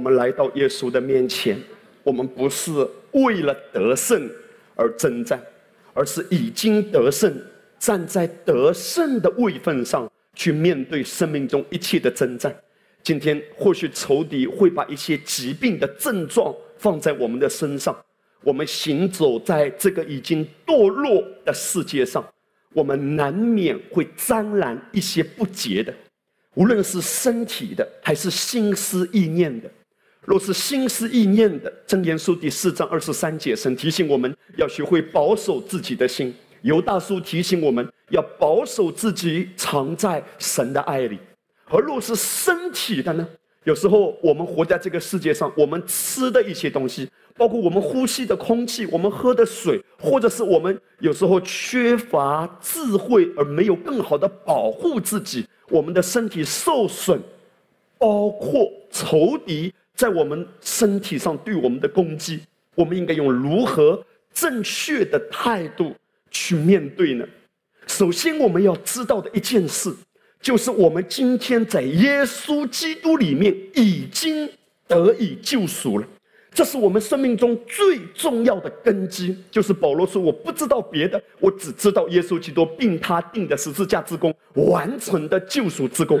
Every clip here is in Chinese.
我们来到耶稣的面前，我们不是为了得胜而征战，而是已经得胜，站在得胜的位份上去面对生命中一切的征战。今天或许仇敌会把一些疾病的症状放在我们的身上，我们行走在这个已经堕落的世界上，我们难免会沾染一些不洁的。无论是身体的，还是心思意念的，若是心思意念的，《真言书》第四章二十三节，神提醒我们要学会保守自己的心；犹大书提醒我们要保守自己藏在神的爱里。而若是身体的呢？有时候我们活在这个世界上，我们吃的一些东西，包括我们呼吸的空气，我们喝的水，或者是我们有时候缺乏智慧而没有更好的保护自己。我们的身体受损，包括仇敌在我们身体上对我们的攻击，我们应该用如何正确的态度去面对呢？首先，我们要知道的一件事，就是我们今天在耶稣基督里面已经得以救赎了。这是我们生命中最重要的根基。就是保罗说：“我不知道别的，我只知道耶稣基督并他定的十字架之功完成的救赎之功。”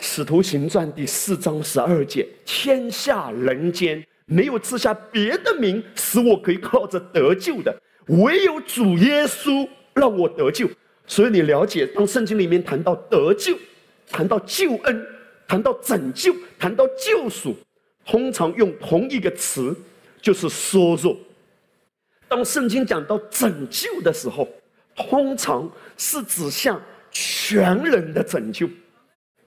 使徒行传第四章十二节：“天下人间没有赐下别的名，使我可以靠着得救的，唯有主耶稣让我得救。”所以你了解，当圣经里面谈到得救、谈到救恩、谈到拯救、谈到救赎。通常用同一个词，就是说弱。当圣经讲到拯救的时候，通常是指向全人的拯救，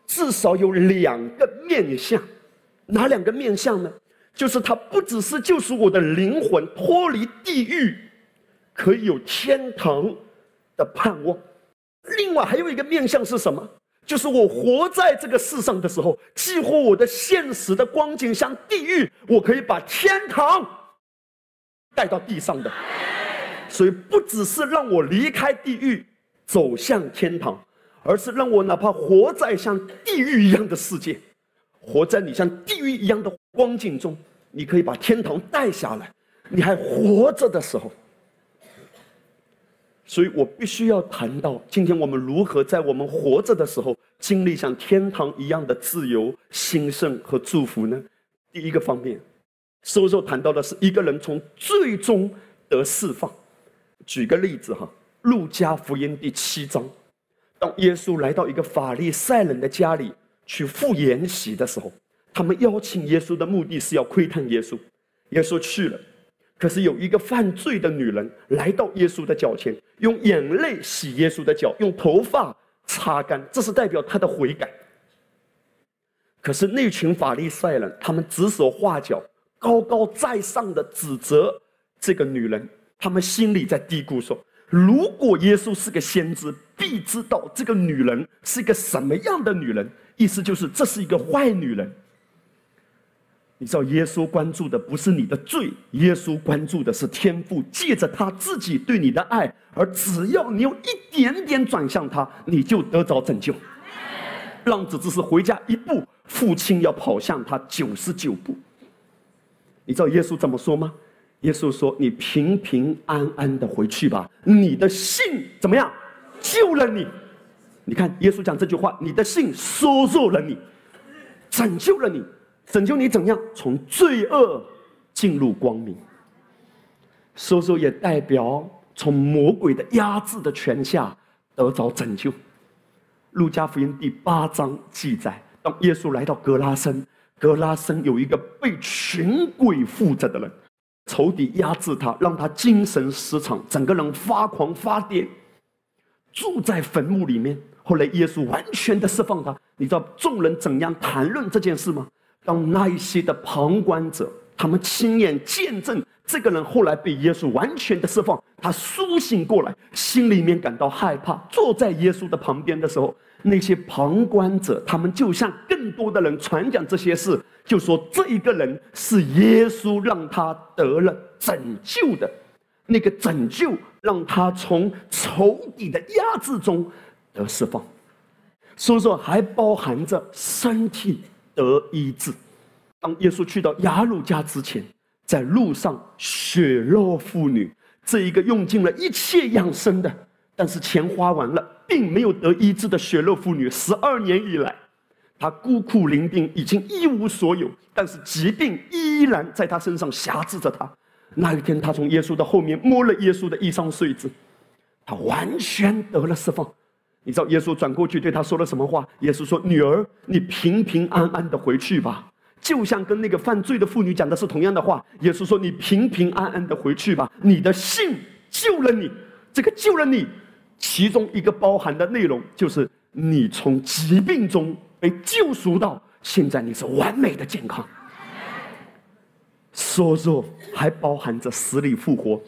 至少有两个面相。哪两个面相呢？就是它不只是救赎我的灵魂脱离地狱，可以有天堂的盼望。另外还有一个面相是什么？就是我活在这个世上的时候，几乎我的现实的光景像地狱，我可以把天堂带到地上的。所以不只是让我离开地狱走向天堂，而是让我哪怕活在像地狱一样的世界，活在你像地狱一样的光景中，你可以把天堂带下来。你还活着的时候。所以我必须要谈到，今天我们如何在我们活着的时候，经历像天堂一样的自由、兴盛和祝福呢？第一个方面，收受谈到的是一个人从最终得释放。举个例子哈，《路加福音》第七章，当耶稣来到一个法利赛人的家里去赴筵席的时候，他们邀请耶稣的目的是要窥探耶稣，耶稣去了。可是有一个犯罪的女人来到耶稣的脚前，用眼泪洗耶稣的脚，用头发擦干，这是代表她的悔改。可是那群法利赛人，他们指手画脚，高高在上的指责这个女人，他们心里在嘀咕说：如果耶稣是个先知，必知道这个女人是一个什么样的女人。意思就是这是一个坏女人。你知道，耶稣关注的不是你的罪，耶稣关注的是天父借着他自己对你的爱，而只要你有一点点转向他，你就得着拯救。浪子只是回家一步，父亲要跑向他九十九步。你知道耶稣怎么说吗？耶稣说：“你平平安安的回去吧，你的信怎么样？救了你。你看，耶稣讲这句话，你的信收入了你，拯救了你。”拯救你怎样从罪恶进入光明？收收也代表从魔鬼的压制的权下得着拯救。路加福音第八章记载，当耶稣来到格拉森，格拉森有一个被群鬼附着的人，仇敌压制他，让他精神失常，整个人发狂发癫，住在坟墓里面。后来耶稣完全的释放他。你知道众人怎样谈论这件事吗？当那一些的旁观者，他们亲眼见证这个人后来被耶稣完全的释放，他苏醒过来，心里面感到害怕。坐在耶稣的旁边的时候，那些旁观者，他们就向更多的人传讲这些事，就说这一个人是耶稣让他得了拯救的，那个拯救让他从仇敌的压制中得释放，所以说还包含着身体。得医治，当耶稣去到雅鲁家之前，在路上，血肉妇女这一个用尽了一切养生的，但是钱花完了，并没有得医治的血肉妇女，十二年以来，她孤苦伶仃，已经一无所有，但是疾病依然在她身上辖制着她。那一天，她从耶稣的后面摸了耶稣的衣裳穗子，她完全得了释放。你知道耶稣转过去对她说了什么话？耶稣说：“女儿，你平平安安的回去吧。”就像跟那个犯罪的妇女讲的是同样的话。耶稣说：“你平平安安的回去吧，你的信救了你。这个救了你，其中一个包含的内容就是你从疾病中被救赎到现在，你是完美的健康。说说还包含着死里复活。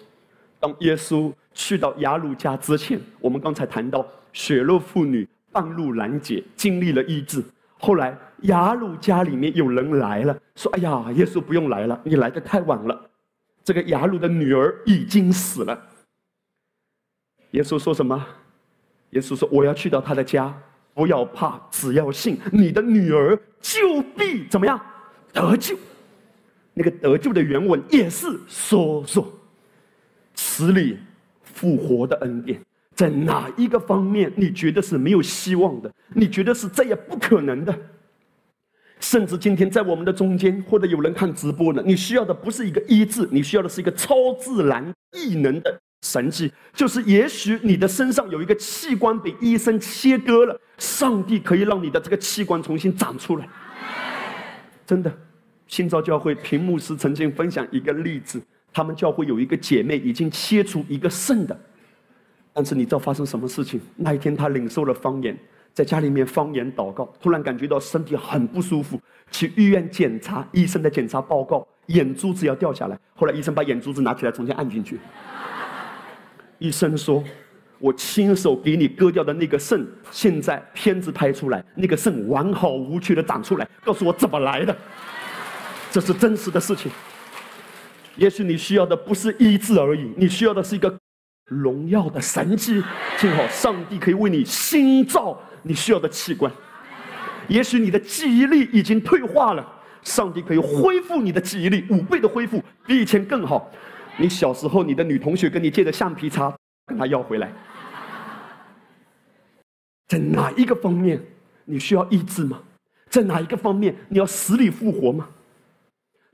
当耶稣去到雅鲁家之前，我们刚才谈到血肉妇女半路拦截，经历了医治。后来。”雅鲁家里面有人来了，说：“哎呀，耶稣不用来了，你来的太晚了。这个雅鲁的女儿已经死了。”耶稣说什么？耶稣说：“我要去到他的家，不要怕，只要信，你的女儿就必怎么样得救。”那个得救的原文也是说说死里复活的恩典，在哪一个方面你觉得是没有希望的？你觉得是再也不可能的？甚至今天在我们的中间，或者有人看直播呢，你需要的不是一个医治，你需要的是一个超自然异能的神迹。就是也许你的身上有一个器官被医生切割了，上帝可以让你的这个器官重新长出来。真的，新造教会屏幕师曾经分享一个例子，他们教会有一个姐妹已经切除一个肾的，但是你知道发生什么事情？那一天她领受了方言。在家里面方言祷告，突然感觉到身体很不舒服，去医院检查，医生的检查报告，眼珠子要掉下来。后来医生把眼珠子拿起来重新按进去。医生说：“我亲手给你割掉的那个肾，现在片子拍出来，那个肾完好无缺的长出来。告诉我怎么来的？这是真实的事情。也许你需要的不是医治而已，你需要的是一个荣耀的神迹。听好，上帝可以为你新造。”你需要的器官，也许你的记忆力已经退化了，上帝可以恢复你的记忆力，五倍的恢复，比以前更好。你小时候，你的女同学跟你借的橡皮擦，跟她要回来。在哪一个方面你需要医治吗？在哪一个方面你要死里复活吗？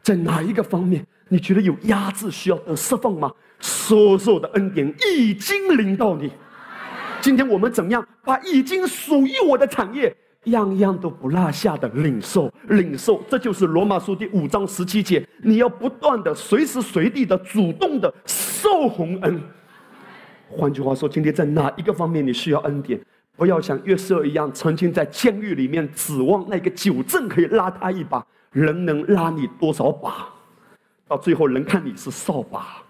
在哪一个方面你觉得有压制需要得释放吗？所有的恩典已经临到你。今天我们怎样把已经属于我的产业，样样都不落下的领受、领受？这就是罗马书第五章十七节。你要不断的、随时随地的、主动的受洪恩。换句话说，今天在哪一个方面你需要恩典？不要像约瑟一样，曾经在监狱里面指望那个酒正可以拉他一把，人能拉你多少把？到最后，人看你是扫把。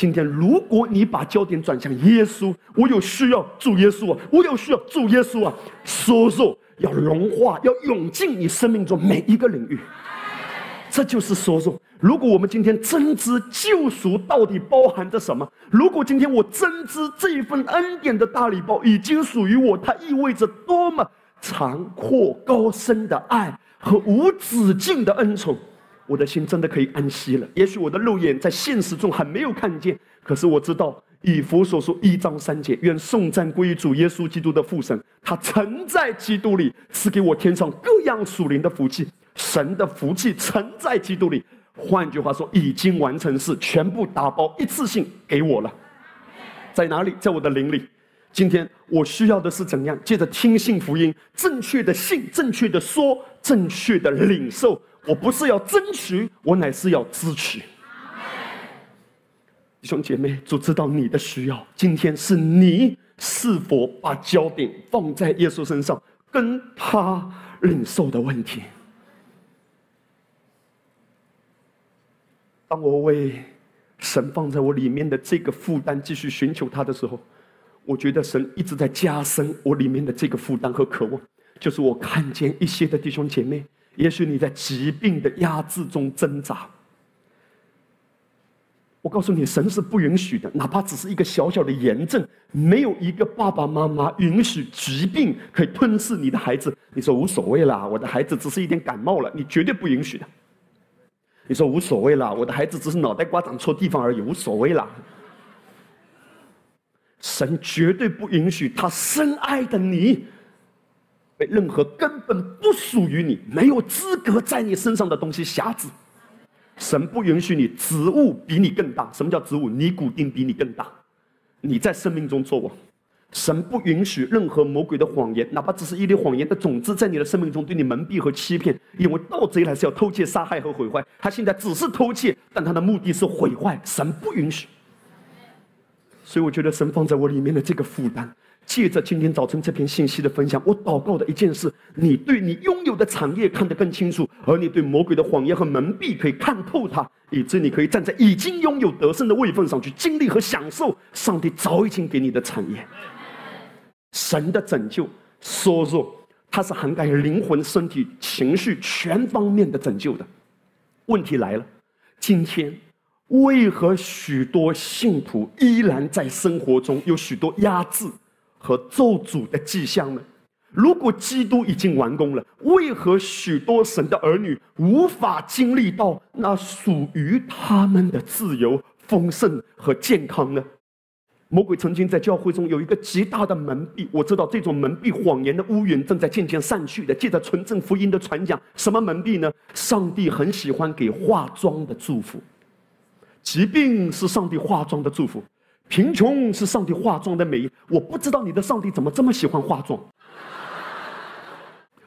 今天，如果你把焦点转向耶稣，我有需要主耶稣啊，我有需要主耶稣啊，说说要融化，要涌进你生命中每一个领域。这就是说说。如果我们今天真知救赎到底包含着什么，如果今天我真知这一份恩典的大礼包已经属于我，它意味着多么长阔高深的爱和无止境的恩宠。我的心真的可以安息了。也许我的肉眼在现实中还没有看见，可是我知道以弗所说一章三节，愿颂赞归于主耶稣基督的父神，他曾在基督里赐给我天上各样属灵的福气。神的福气曾在基督里，换句话说，已经完成是全部打包一次性给我了。在哪里？在我的灵里。今天我需要的是怎样？借着听信福音，正确的信，正确的说，正确的领受。我不是要争取，我乃是要支持。弟兄姐妹，主知道你的需要。今天是你是否把焦点放在耶稣身上，跟他领受的问题。当我为神放在我里面的这个负担继续寻求他的时候，我觉得神一直在加深我里面的这个负担和渴望。就是我看见一些的弟兄姐妹。也许你在疾病的压制中挣扎，我告诉你，神是不允许的，哪怕只是一个小小的炎症，没有一个爸爸妈妈允许疾病可以吞噬你的孩子。你说无所谓啦，我的孩子只是一点感冒了，你绝对不允许的。你说无所谓啦，我的孩子只是脑袋瓜长错地方而已，无所谓啦。神绝对不允许他深爱的你被任何根本不属于你、没有资格在你身上的东西辖制。神不允许你职务比你更大。什么叫职务？尼古丁比你更大，你在生命中做王。神不允许任何魔鬼的谎言，哪怕只是一粒谎言的种子，在你的生命中对你蒙蔽和欺骗。因为盗贼来是要偷窃、杀害和毁坏，他现在只是偷窃，但他的目的是毁坏。神不允许。所以我觉得神放在我里面的这个负担。借着今天早晨这篇信息的分享，我祷告的一件事：你对你拥有的产业看得更清楚，而你对魔鬼的谎言和蒙蔽可以看透它，以致你可以站在已经拥有得胜的位份上去经历和享受上帝早已经给你的产业。神的拯救，说说它是涵盖灵魂、身体、情绪全方面的拯救的。问题来了，今天为何许多信徒依然在生活中有许多压制？和咒诅的迹象呢？如果基督已经完工了，为何许多神的儿女无法经历到那属于他们的自由、丰盛和健康呢？魔鬼曾经在教会中有一个极大的蒙蔽，我知道这种蒙蔽谎言的乌云正在渐渐散去的。借着纯正福音的传讲，什么蒙蔽呢？上帝很喜欢给化妆的祝福，疾病是上帝化妆的祝福。贫穷是上帝化妆的美，我不知道你的上帝怎么这么喜欢化妆，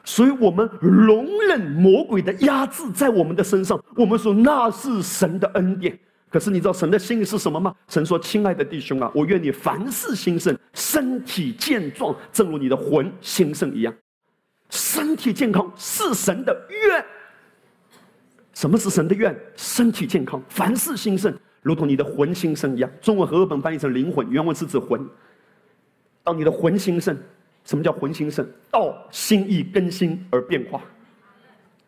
所以我们容忍魔鬼的压制在我们的身上，我们说那是神的恩典。可是你知道神的心意是什么吗？神说：“亲爱的弟兄啊，我愿你凡事兴盛，身体健壮，正如你的魂兴盛一样。身体健康是神的愿。什么是神的愿？身体健康，凡事兴盛。”如同你的魂兴盛一样，中文和日本翻译成灵魂，原文是指魂。当你的魂兴盛，什么叫魂兴盛？道心意更新而变化，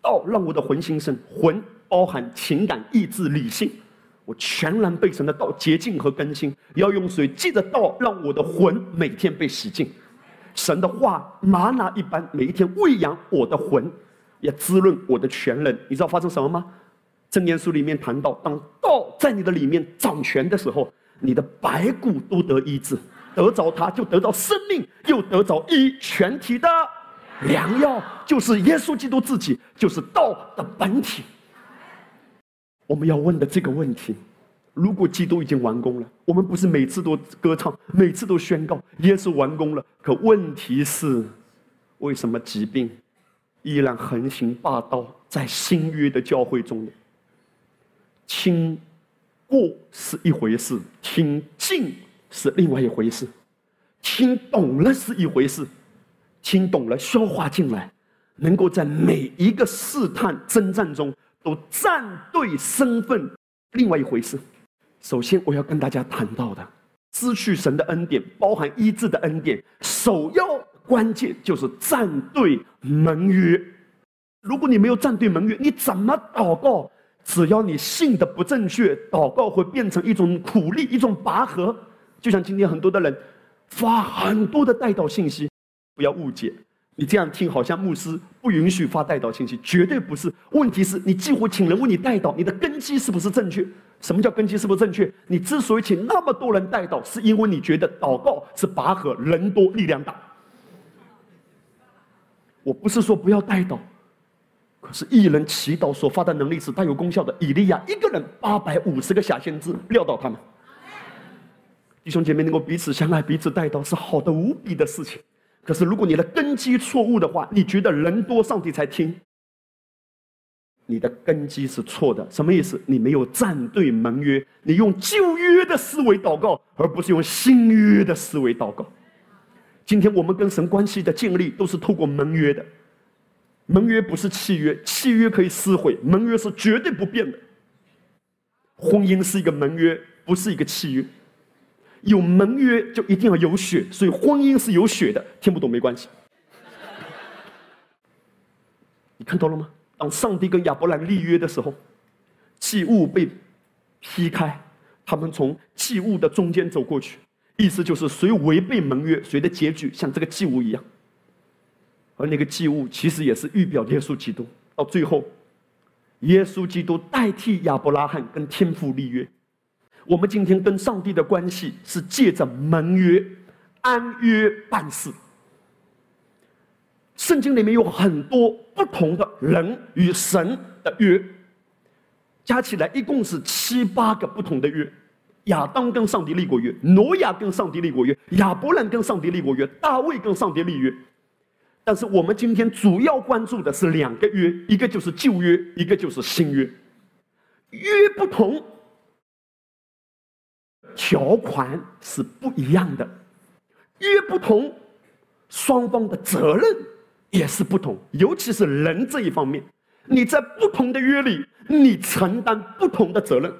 道让我的魂兴盛，魂包含情感、意志、理性，我全然被神的道洁净和更新。要用水借着道，让我的魂每天被洗净。神的话玛拿一般，每一天喂养我的魂，也滋润我的全人。你知道发生什么吗？正言书里面谈到，当道在你的里面掌权的时候，你的白骨都得医治，得着它就得到生命，又得着医全体的良药，就是耶稣基督自己，就是道的本体。我们要问的这个问题：如果基督已经完工了，我们不是每次都歌唱，每次都宣告耶稣完工了？可问题是，为什么疾病依然横行霸道在新约的教会中呢？听过是一回事，听进是另外一回事。听懂了是一回事，听懂了消化进来，能够在每一个试探征战中都站对身份，另外一回事。首先，我要跟大家谈到的，失去神的恩典，包含医治的恩典，首要关键就是站对盟约。如果你没有站对盟约，你怎么祷告？只要你信的不正确，祷告会变成一种苦力，一种拔河。就像今天很多的人发很多的带导信息，不要误解，你这样听好像牧师不允许发带导信息，绝对不是。问题是你几乎请人为你带导，你的根基是不是正确？什么叫根基是不是正确？你之所以请那么多人带导，是因为你觉得祷告是拔河，人多力量大。我不是说不要带导。可是一人祈祷所发的能力是大有功效的。以利亚一个人八百五十个假先知撂倒他们，弟兄姐妹能够彼此相爱、彼此带到是好的无比的事情。可是如果你的根基错误的话，你觉得人多上帝才听，你的根基是错的。什么意思？你没有站对盟约，你用旧约的思维祷告，而不是用新约的思维祷告。今天我们跟神关系的建立都是透过盟约的。盟约不是契约，契约可以撕毁，盟约是绝对不变的。婚姻是一个盟约，不是一个契约。有盟约就一定要有血，所以婚姻是有血的。听不懂没关系。你看到了吗？当上帝跟亚伯兰立约的时候，祭物被劈开，他们从祭物的中间走过去，意思就是谁违背盟约，谁的结局像这个祭物一样。而那个祭物其实也是预表耶稣基督。到最后，耶稣基督代替亚伯拉罕跟天父立约。我们今天跟上帝的关系是借着盟约、安约办事。圣经里面有很多不同的人与神的约，加起来一共是七八个不同的约。亚当跟上帝立过约，挪亚跟上帝立过约，亚伯兰跟上帝立过约，大卫跟上帝立约。但是我们今天主要关注的是两个约，一个就是旧约，一个就是新约。约不同，条款是不一样的；约不同，双方的责任也是不同。尤其是人这一方面，你在不同的约里，你承担不同的责任。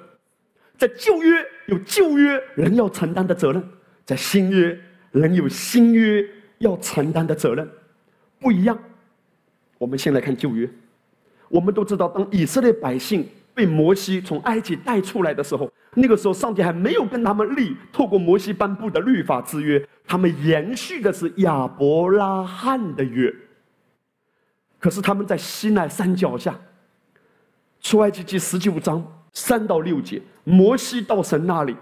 在旧约有旧约人要承担的责任，在新约人有新约要承担的责任。不一样。我们先来看旧约。我们都知道，当以色列百姓被摩西从埃及带出来的时候，那个时候上帝还没有跟他们立透过摩西颁布的律法之约，他们延续的是亚伯拉罕的约。可是他们在西奈山脚下，出埃及记十九章三到六节，摩西到神那里。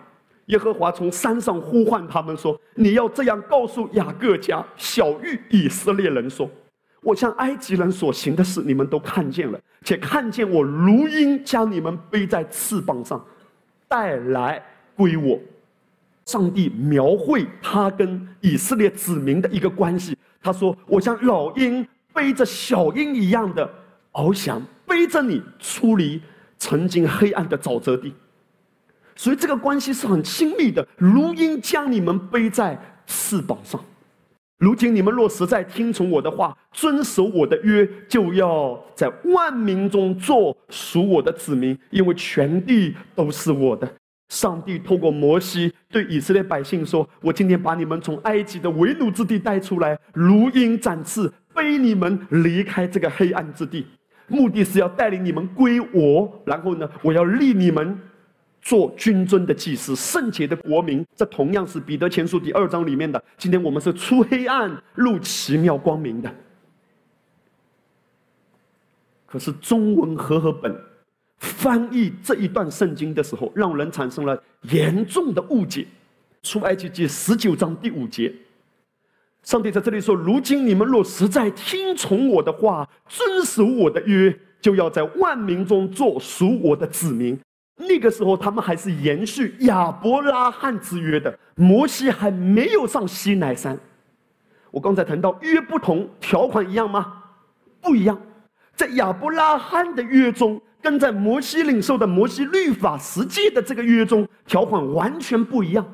耶和华从山上呼唤他们说：“你要这样告诉雅各家、小玉以色列人说：我向埃及人所行的事，你们都看见了，且看见我如鹰将你们背在翅膀上，带来归我。”上帝描绘他跟以色列子民的一个关系。他说：“我像老鹰背着小鹰一样的翱翔，背着你出离曾经黑暗的沼泽地。”所以这个关系是很亲密的，如鹰将你们背在翅膀上。如今你们若实在听从我的话，遵守我的约，就要在万民中做属我的子民，因为全地都是我的。上帝透过摩西对以色列百姓说：“我今天把你们从埃及的为奴之地带出来，如鹰展翅，背你们离开这个黑暗之地，目的是要带领你们归我。然后呢，我要立你们。”做君尊的祭司，圣洁的国民，这同样是彼得前书第二章里面的。今天我们是出黑暗入奇妙光明的。可是中文和合本翻译这一段圣经的时候，让人产生了严重的误解。出埃及记十九章第五节，上帝在这里说：“如今你们若实在听从我的话，遵守我的约，就要在万民中做属我的子民。”那个时候，他们还是延续亚伯拉罕之约的。摩西还没有上西奈山。我刚才谈到约不同，条款一样吗？不一样。在亚伯拉罕的约中，跟在摩西领受的摩西律法实际的这个约中，条款完全不一样。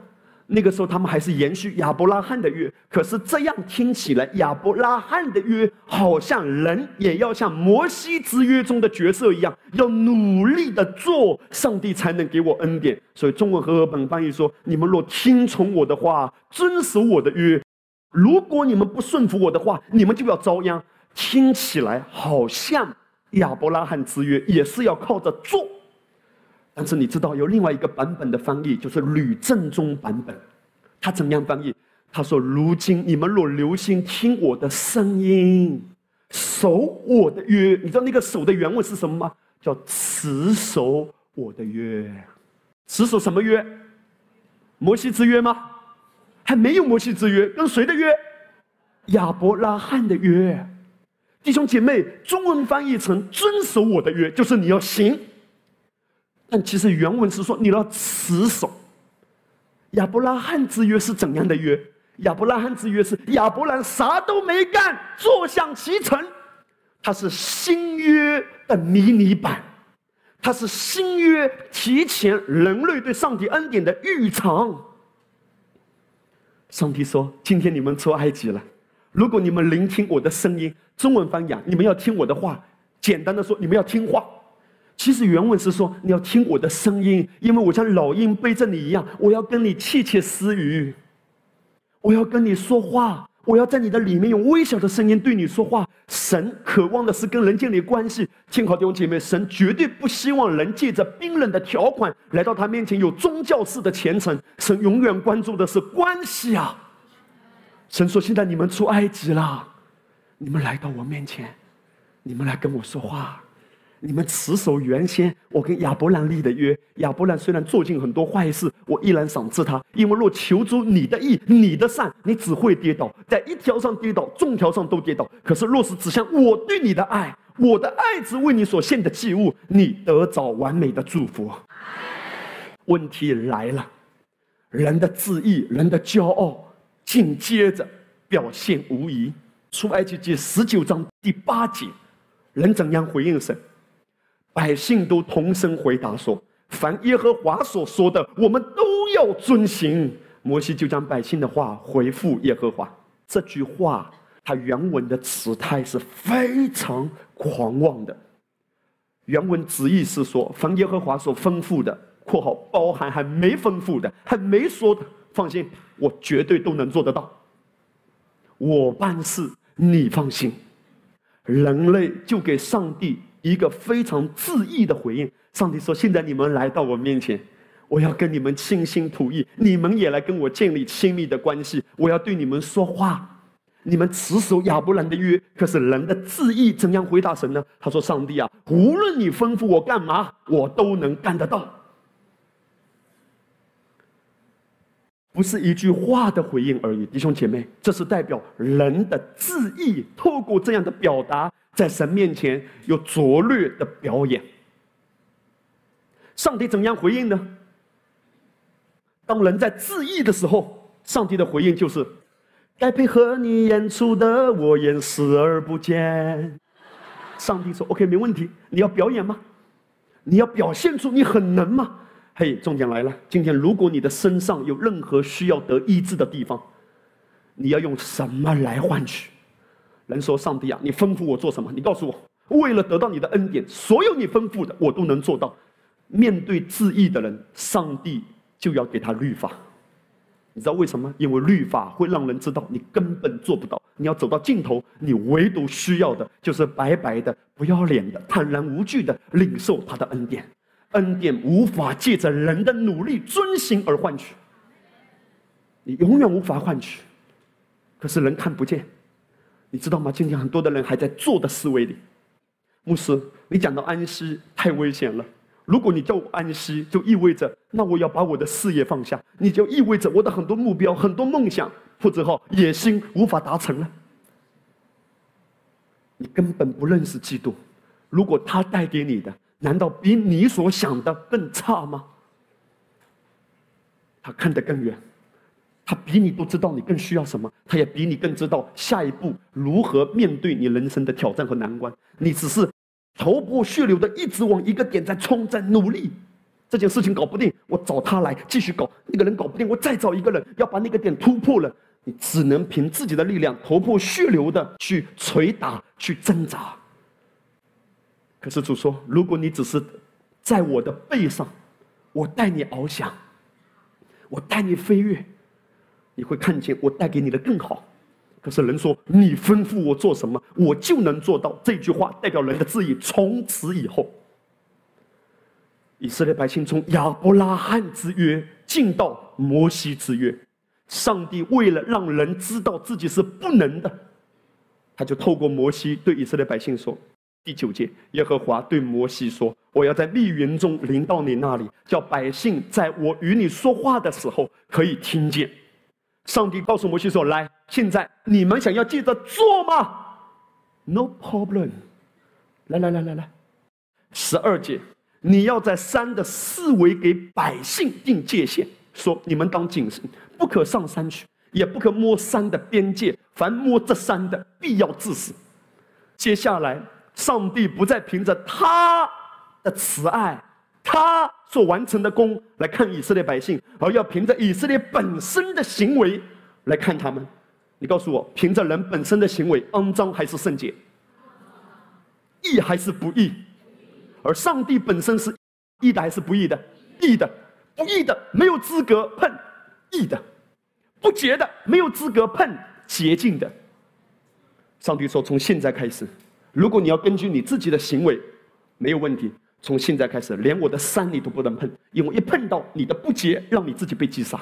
那个时候，他们还是延续亚伯拉罕的约。可是这样听起来，亚伯拉罕的约好像人也要像摩西之约中的角色一样，要努力的做，上帝才能给我恩典。所以中文和合本翻译说：“你们若听从我的话，遵守我的约；如果你们不顺服我的话，你们就要遭殃。”听起来好像亚伯拉罕之约也是要靠着做。但是你知道有另外一个版本的翻译，就是吕正中版本，他怎样翻译？他说：“如今你们若留心听我的声音，守我的约。你知道那个守的原文是什么吗？叫持守我的约。持守什么约？摩西之约吗？还没有摩西之约，跟谁的约？亚伯拉罕的约。弟兄姐妹，中文翻译成遵守我的约，就是你要行。”但其实原文是说你要持守亚伯拉罕之约是怎样的约？亚伯拉罕之约是亚伯兰啥都没干，坐享其成。它是新约的迷你版，它是新约提前人类对上帝恩典的预尝。上帝说：“今天你们出埃及了，如果你们聆听我的声音，中文翻译，你们要听我的话。简单的说，你们要听话。”其实原文是说你要听我的声音，因为我像老鹰背着你一样，我要跟你窃窃私语，我要跟你说话，我要在你的里面用微小的声音对你说话。神渴望的是跟人建立关系。听好弟兄姐妹，神绝对不希望人借着冰冷的条款来到他面前有宗教式的虔诚。神永远关注的是关系啊！神说：“现在你们出埃及了，你们来到我面前，你们来跟我说话。”你们持守原先我跟亚伯兰立的约。亚伯兰虽然做尽很多坏事，我依然赏赐他，因为若求诸你的义、你的善，你只会跌倒，在一条上跌倒，众条上都跌倒。可是若是指向我对你的爱，我的爱只为你所献的祭物，你得着完美的祝福。问题来了，人的自意、人的骄傲，紧接着表现无疑。出埃及记十九章第八节，人怎样回应神？百姓都同声回答说：“凡耶和华所说的，我们都要遵行。”摩西就将百姓的话回复耶和华。这句话，它原文的词态是非常狂妄的。原文旨意是说：“凡耶和华所吩咐的（括号包含还没吩咐的、还没说的），放心，我绝对都能做得到。我办事，你放心。”人类就给上帝。一个非常致意的回应。上帝说：“现在你们来到我面前，我要跟你们倾心吐意，你们也来跟我建立亲密的关系。我要对你们说话，你们持守亚伯兰的约。可是人的自意怎样回答神呢？他说：‘上帝啊，无论你吩咐我干嘛，我都能干得到。’不是一句话的回应而已，弟兄姐妹，这是代表人的自意，透过这样的表达。”在神面前有拙劣的表演，上帝怎样回应呢？当人在自义的时候，上帝的回应就是：该配合你演出的，我演视而不见。上帝说：“OK，没问题。你要表演吗？你要表现出你很能吗？”嘿，重点来了。今天如果你的身上有任何需要得医治的地方，你要用什么来换取？人说：“上帝啊，你吩咐我做什么？你告诉我，为了得到你的恩典，所有你吩咐的我都能做到。面对自义的人，上帝就要给他律法。你知道为什么？因为律法会让人知道你根本做不到。你要走到尽头，你唯独需要的就是白白的、不要脸的、坦然无惧的领受他的恩典。恩典无法借着人的努力遵行而换取，你永远无法换取。可是人看不见。”你知道吗？今天很多的人还在做的思维里。牧师，你讲到安息太危险了。如果你叫我安息，就意味着那我要把我的事业放下，你就意味着我的很多目标、很多梦想或者好野心无法达成了。你根本不认识基督。如果他带给你的，难道比你所想的更差吗？他看得更远。他比你都知道你更需要什么，他也比你更知道下一步如何面对你人生的挑战和难关。你只是头破血流的一直往一个点在冲，在努力。这件事情搞不定，我找他来继续搞；那个人搞不定，我再找一个人要把那个点突破了。你只能凭自己的力量，头破血流的去捶打、去挣扎。可是主说，如果你只是在我的背上，我带你翱翔，我带你飞跃。你会看见我带给你的更好，可是人说你吩咐我做什么，我就能做到。这句话代表人的旨意。从此以后，以色列百姓从亚伯拉罕之约进到摩西之约，上帝为了让人知道自己是不能的，他就透过摩西对以色列百姓说：第九节，耶和华对摩西说：“我要在密云中临到你那里，叫百姓在我与你说话的时候可以听见。”上帝告诉摩西说：“来，现在你们想要记着做吗？No problem。来来来来来，十二节，你要在山的四围给百姓定界限，说你们当谨慎，不可上山去，也不可摸山的边界，凡摸这山的，必要致死。接下来，上帝不再凭着他的慈爱。”他所完成的功来看以色列百姓，而要凭着以色列本身的行为来看他们。你告诉我，凭着人本身的行为，肮脏还是圣洁？义还是不义？而上帝本身是义的还是不义的？义的，不义的没有资格碰义的，不洁的没有资格碰洁净的。上帝说：“从现在开始，如果你要根据你自己的行为，没有问题。从现在开始，连我的山你都不能碰，因为一碰到你的不洁，让你自己被击杀。”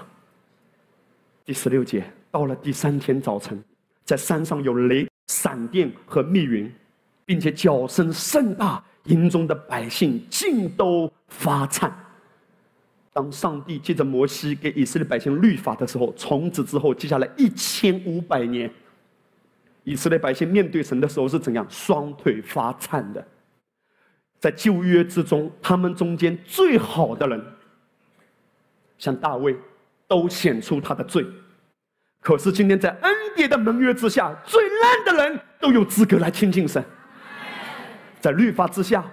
第十六节，到了第三天早晨，在山上有雷、闪电和密云，并且叫声甚大，营中的百姓尽都发颤。当上帝借着摩西给以色列百姓律法的时候，从此之后，接下来一千五百年。以色列百姓面对神的时候是怎样？双腿发颤的。在旧约之中，他们中间最好的人，像大卫，都显出他的罪。可是今天在恩典的盟约之下，最烂的人都有资格来亲近神。在律法之下，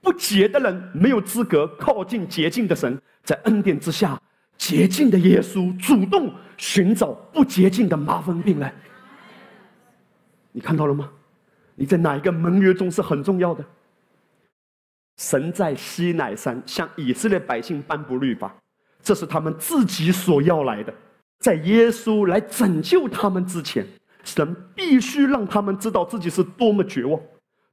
不洁的人没有资格靠近洁净的神。在恩典之下，洁净的耶稣主动寻找不洁净的麻风病人。你看到了吗？你在哪一个盟约中是很重要的？神在西乃山向以色列百姓颁布律法，这是他们自己所要来的。在耶稣来拯救他们之前，神必须让他们知道自己是多么绝望。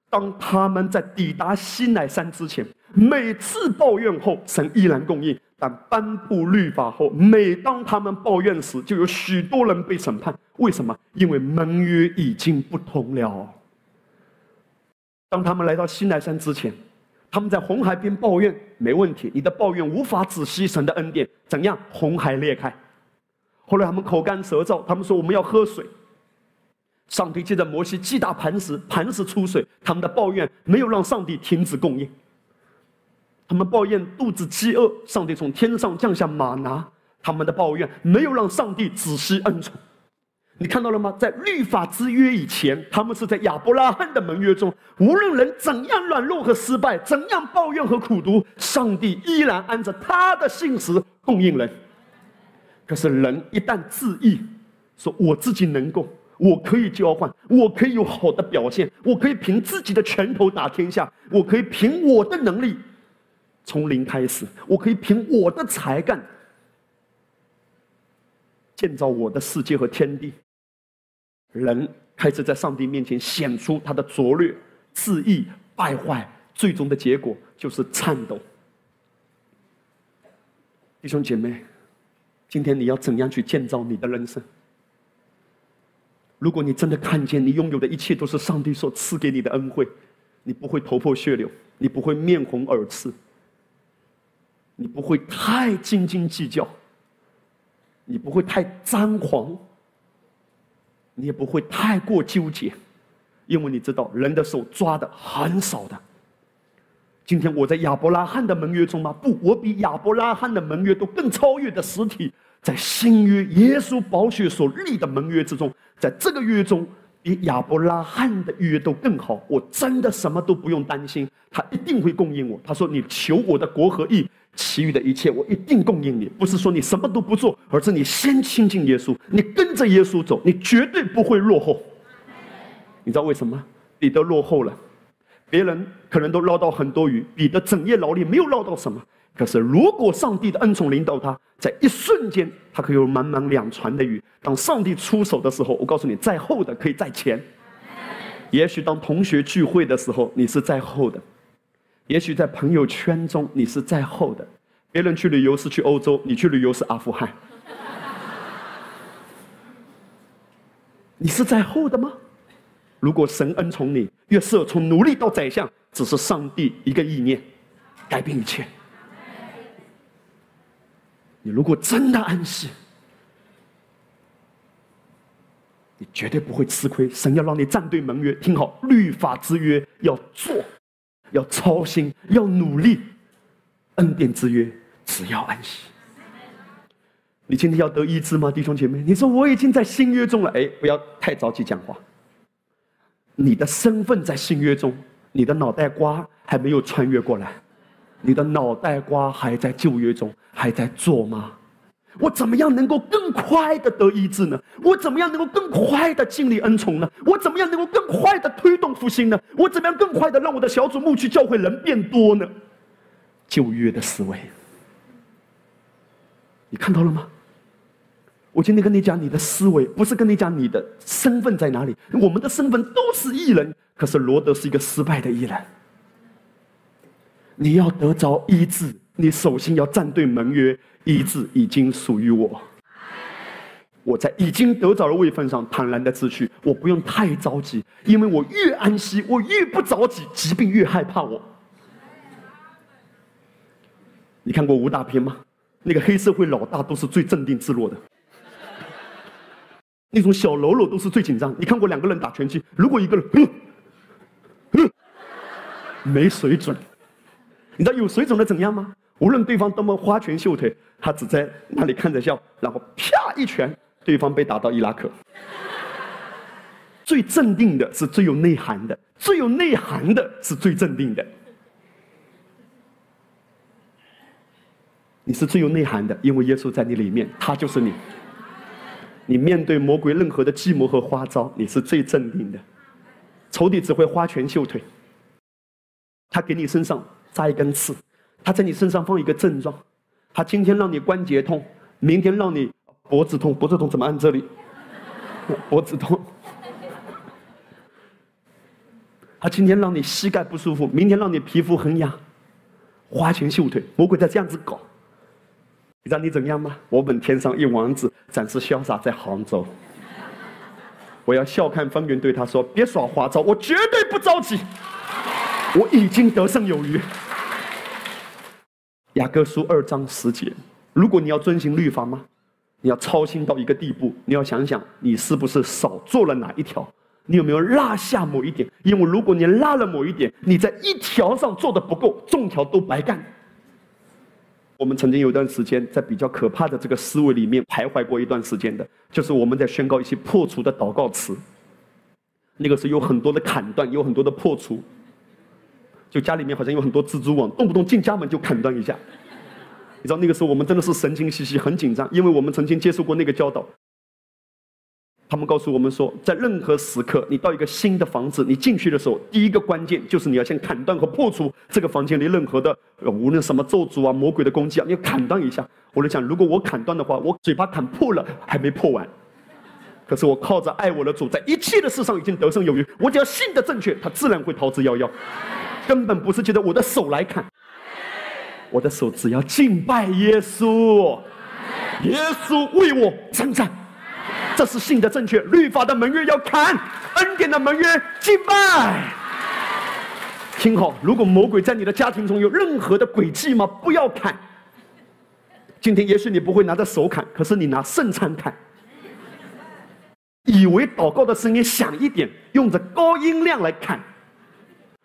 当他们在抵达西乃山之前，每次抱怨后，神依然供应。但颁布律法后，每当他们抱怨时，就有许多人被审判。为什么？因为盟约已经不同了。当他们来到西奈山之前，他们在红海边抱怨，没问题。你的抱怨无法止息神的恩典。怎样？红海裂开。后来他们口干舌燥，他们说我们要喝水。上帝借着摩西击打磐石，磐石出水。他们的抱怨没有让上帝停止供应。他们抱怨肚子饥饿，上帝从天上降下马拿。他们的抱怨没有让上帝仔细恩宠。你看到了吗？在律法之约以前，他们是在亚伯拉罕的盟约中，无论人怎样软弱和失败，怎样抱怨和苦读，上帝依然按着他的信实供应人。可是人一旦自义，说我自己能够，我可以交换，我可以有好的表现，我可以凭自己的拳头打天下，我可以凭我的能力。从零开始，我可以凭我的才干建造我的世界和天地。人开始在上帝面前显出他的拙劣、自意、败坏，最终的结果就是颤抖。弟兄姐妹，今天你要怎样去建造你的人生？如果你真的看见你拥有的一切都是上帝所赐给你的恩惠，你不会头破血流，你不会面红耳赤。你不会太斤斤计较，你不会太张狂，你也不会太过纠结，因为你知道人的手抓的很少的。今天我在亚伯拉罕的盟约中吗？不，我比亚伯拉罕的盟约都更超越的实体，在新约耶稣宝血所立的盟约之中，在这个约中比亚伯拉罕的约都更好。我真的什么都不用担心，他一定会供应我。他说：“你求我的国和义。”其余的一切，我一定供应你。不是说你什么都不做，而是你先亲近耶稣，你跟着耶稣走，你绝对不会落后。你知道为什么？彼得落后了，别人可能都捞到很多鱼，彼得整夜劳力没有捞到什么。可是如果上帝的恩宠领导他，在一瞬间，他可以有满满两船的鱼。当上帝出手的时候，我告诉你，在后的可以在前。也许当同学聚会的时候，你是在后的。也许在朋友圈中你是在后的，别人去旅游是去欧洲，你去旅游是阿富汗，你是在后的吗？如果神恩宠你，约瑟从奴隶到宰相，只是上帝一个意念，改变一切。你如果真的安息，你绝对不会吃亏。神要让你站对盟约，听好，律法之约要做。要操心，要努力，恩典之约，只要安息。你今天要得医治吗，弟兄姐妹？你说我已经在新约中了，哎，不要太着急讲话。你的身份在新约中，你的脑袋瓜还没有穿越过来，你的脑袋瓜还在旧约中，还在做吗？我怎么样能够更快的得医治呢？我怎么样能够更快的经历恩宠呢？我怎么样能够更快的推动复兴呢？我怎么样更快的让我的小组牧区教会人变多呢？旧约的思维，你看到了吗？我今天跟你讲，你的思维不是跟你讲你的身份在哪里。我们的身份都是艺人，可是罗德是一个失败的艺人。你要得着医治，你首先要站对盟约，医治已经属于我。我在已经得着的位份上坦然的自去，我不用太着急，因为我越安息，我越不着急，疾病越害怕我。你看过武打片吗？那个黑社会老大都是最镇定自若的。那种小喽啰都是最紧张。你看过两个人打拳击，如果一个人，没水准。你知道有水准的怎样吗？无论对方多么花拳绣腿，他只在那里看着笑，然后啪一拳，对方被打到伊拉克。最镇定的是最有内涵的，最有内涵的是最镇定的。你是最有内涵的，因为耶稣在你里面，他就是你。你面对魔鬼任何的计谋和花招，你是最镇定的。仇敌只会花拳绣腿，他给你身上扎一根刺，他在你身上放一个症状，他今天让你关节痛，明天让你脖子痛，脖子痛怎么按这里？脖子痛。他今天让你膝盖不舒服，明天让你皮肤很痒，花拳绣腿，魔鬼在这样子搞。你知道你怎样吗？我本天上一王子，展示潇洒在杭州。我要笑看风云，对他说：“别耍花招，我绝对不着急，我已经得胜有余。”雅各书二章十节，如果你要遵行律法吗？你要操心到一个地步，你要想想你是不是少做了哪一条？你有没有落下某一点？因为如果你落了某一点，你在一条上做的不够，众条都白干。我们曾经有一段时间在比较可怕的这个思维里面徘徊过一段时间的，就是我们在宣告一些破除的祷告词。那个是有很多的砍断，有很多的破除。就家里面好像有很多蜘蛛网，动不动进家门就砍断一下。你知道那个时候我们真的是神经兮兮，很紧张，因为我们曾经接受过那个教导。他们告诉我们说，在任何时刻，你到一个新的房子，你进去的时候，第一个关键就是你要先砍断和破除这个房间里任何的，无论什么咒诅啊、魔鬼的攻击啊，你要砍断一下。我就想，如果我砍断的话，我嘴巴砍破了还没破完，可是我靠着爱我的主，在一切的事上已经得胜有余。我只要信的正确，他自然会逃之夭夭。根本不是借着我的手来砍，我的手只要敬拜耶稣，耶稣为我征战。这是信的正确，律法的门约要砍，恩典的门约敬拜。听好，如果魔鬼在你的家庭中有任何的诡计吗？不要砍。今天也许你不会拿着手砍，可是你拿圣餐砍。以为祷告的声音响一点，用着高音量来砍。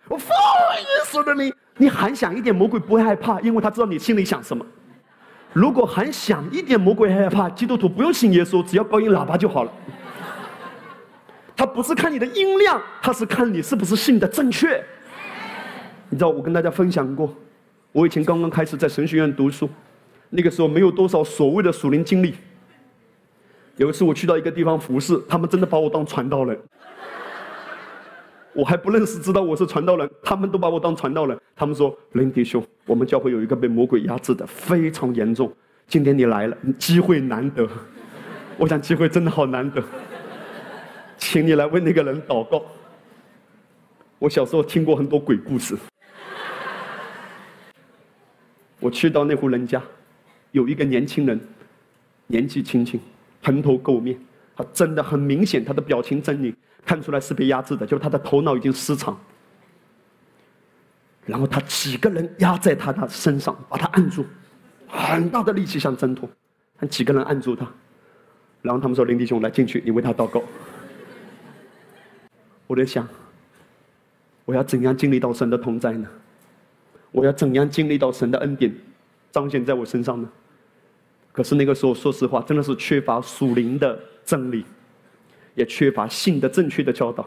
我奉耶稣的名，你喊响一点，魔鬼不会害怕，因为他知道你心里想什么。如果还响一点，魔鬼害怕。基督徒不用信耶稣，只要高音喇叭就好了。他不是看你的音量，他是看你是不是信的正确。你知道，我跟大家分享过，我以前刚刚开始在神学院读书，那个时候没有多少所谓的属灵经历。有一次我去到一个地方服侍，他们真的把我当传道人。我还不认识，知道我是传道人，他们都把我当传道人。他们说：“林弟兄，我们教会有一个被魔鬼压制的，非常严重。今天你来了，机会难得。我想机会真的好难得，请你来为那个人祷告。我小时候听过很多鬼故事。我去到那户人家，有一个年轻人，年纪轻轻，蓬头垢面，他真的很明显，他的表情狰狞。”看出来是被压制的，就是他的头脑已经失常。然后他几个人压在他的身上，把他按住，很大的力气想挣脱，但几个人按住他。然后他们说：“林弟兄，来进去，你为他祷告。”我在想，我要怎样经历到神的同在呢？我要怎样经历到神的恩典彰显在我身上呢？可是那个时候，说实话，真的是缺乏属灵的真理。也缺乏信的正确的教导。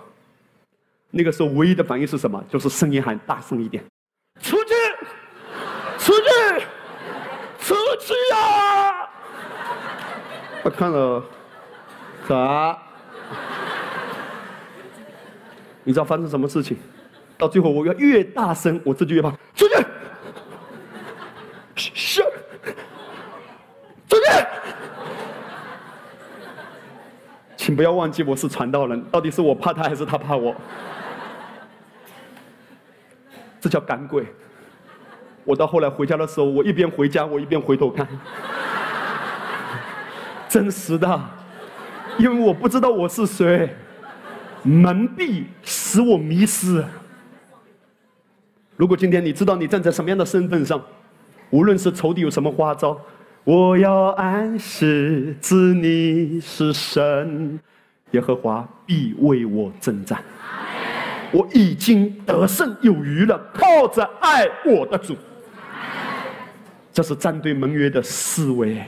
那个时候，唯一的反应是什么？就是声音喊大声一点：“出去，出去，出去呀！”我看了，啥？你知道发生什么事情？到最后，我要越大声，我自己越怕。出去，是，出去。请不要忘记我是传道人，到底是我怕他还是他怕我？这叫赶鬼。我到后来回家的时候，我一边回家，我一边回头看，真实的，因为我不知道我是谁，蒙蔽使我迷失。如果今天你知道你站在什么样的身份上，无论是仇敌有什么花招，我要暗示知你是神，耶和华必为我征战。我已经得胜有余了，靠着爱我的主。这是战队盟约的思维。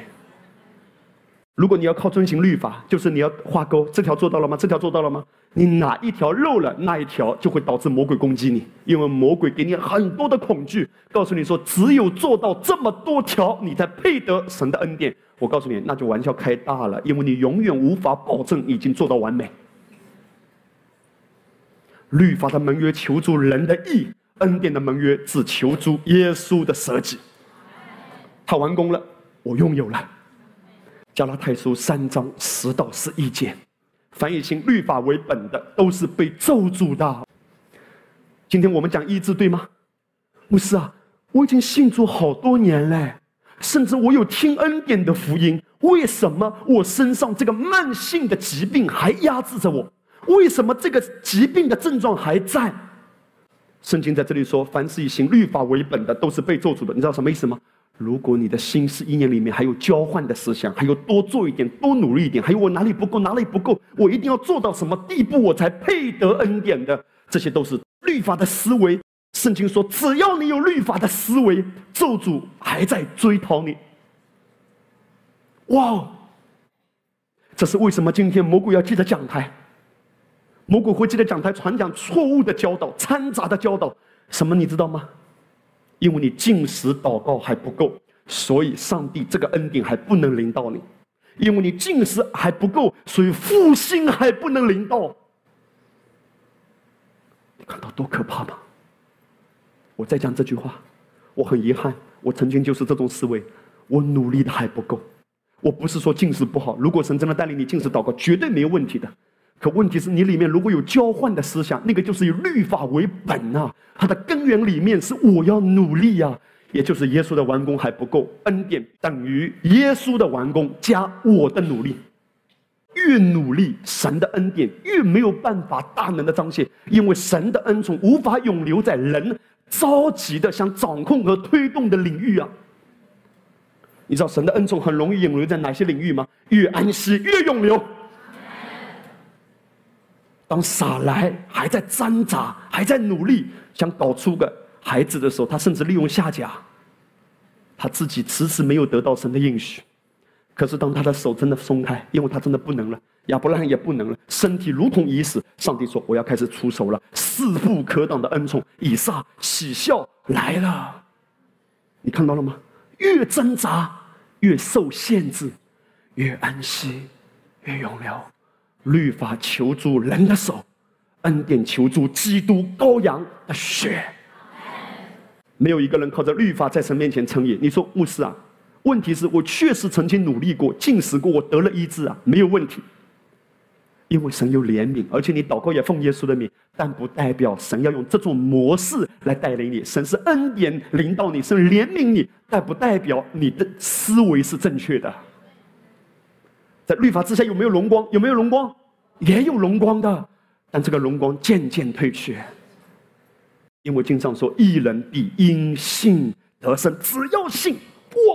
如果你要靠遵行律法，就是你要画勾，这条做到了吗？这条做到了吗？你哪一条漏了，那一条就会导致魔鬼攻击你，因为魔鬼给你很多的恐惧，告诉你说，只有做到这么多条，你才配得神的恩典。我告诉你，那就玩笑开大了，因为你永远无法保证已经做到完美。律法的盟约求助人的义，恩典的盟约只求助耶稣的舍己。他完工了，我拥有了。加拉太书三章十到十一节，凡以行律法为本的都是被咒诅的。今天我们讲医治，对吗？不是啊，我已经信主好多年嘞，甚至我有听恩典的福音，为什么我身上这个慢性的疾病还压制着我？为什么这个疾病的症状还在？圣经在这里说，凡是以行律法为本的，都是被咒诅的。你知道什么意思吗？如果你的心思意念里面还有交换的思想，还有多做一点、多努力一点，还有我哪里不够、哪里不够，我一定要做到什么地步，我才配得恩典的，这些都是律法的思维。圣经说，只要你有律法的思维，咒诅还在追讨你。哇！这是为什么？今天魔鬼要记得讲台，魔鬼会记得讲台传讲错误的教导、掺杂的教导，什么你知道吗？因为你进食祷告还不够，所以上帝这个恩典还不能临到你；因为你进食还不够，所以复兴还不能临到。你看到多可怕吗？我再讲这句话，我很遗憾，我曾经就是这种思维，我努力的还不够。我不是说进食不好，如果神真的带领你进食祷告，绝对没有问题的。可问题是你里面如果有交换的思想，那个就是以律法为本呐。它的根源里面是我要努力呀，也就是耶稣的完工还不够，恩典等于耶稣的完工加我的努力。越努力，神的恩典越没有办法大能的彰显，因为神的恩宠无法永留在人着急的想掌控和推动的领域啊。你知道神的恩宠很容易永留在哪些领域吗？越安息越永留。当撒来还在挣扎、还在努力想搞出个孩子的时候，他甚至利用下家。他自己迟迟没有得到神的应许。可是当他的手真的松开，因为他真的不能了，亚伯拉罕也不能了，身体如同已死。上帝说：“我要开始出手了，势不可挡的恩宠，以撒喜笑来了。”你看到了吗？越挣扎越受限制，越安息越永留。律法求助人的手，恩典求助基督羔羊的血。没有一个人靠着律法在神面前称义。你说牧师啊？问题是我确实曾经努力过、进食过，我得了医治啊，没有问题。因为神有怜悯，而且你祷告也奉耶稣的名，但不代表神要用这种模式来带领你。神是恩典领导你，是怜悯你，但不代表你的思维是正确的。在律法之下有没有荣光？有没有荣光？也有荣光的，但这个荣光渐渐退去。因为经上说：“一人比因信得生。”只要信，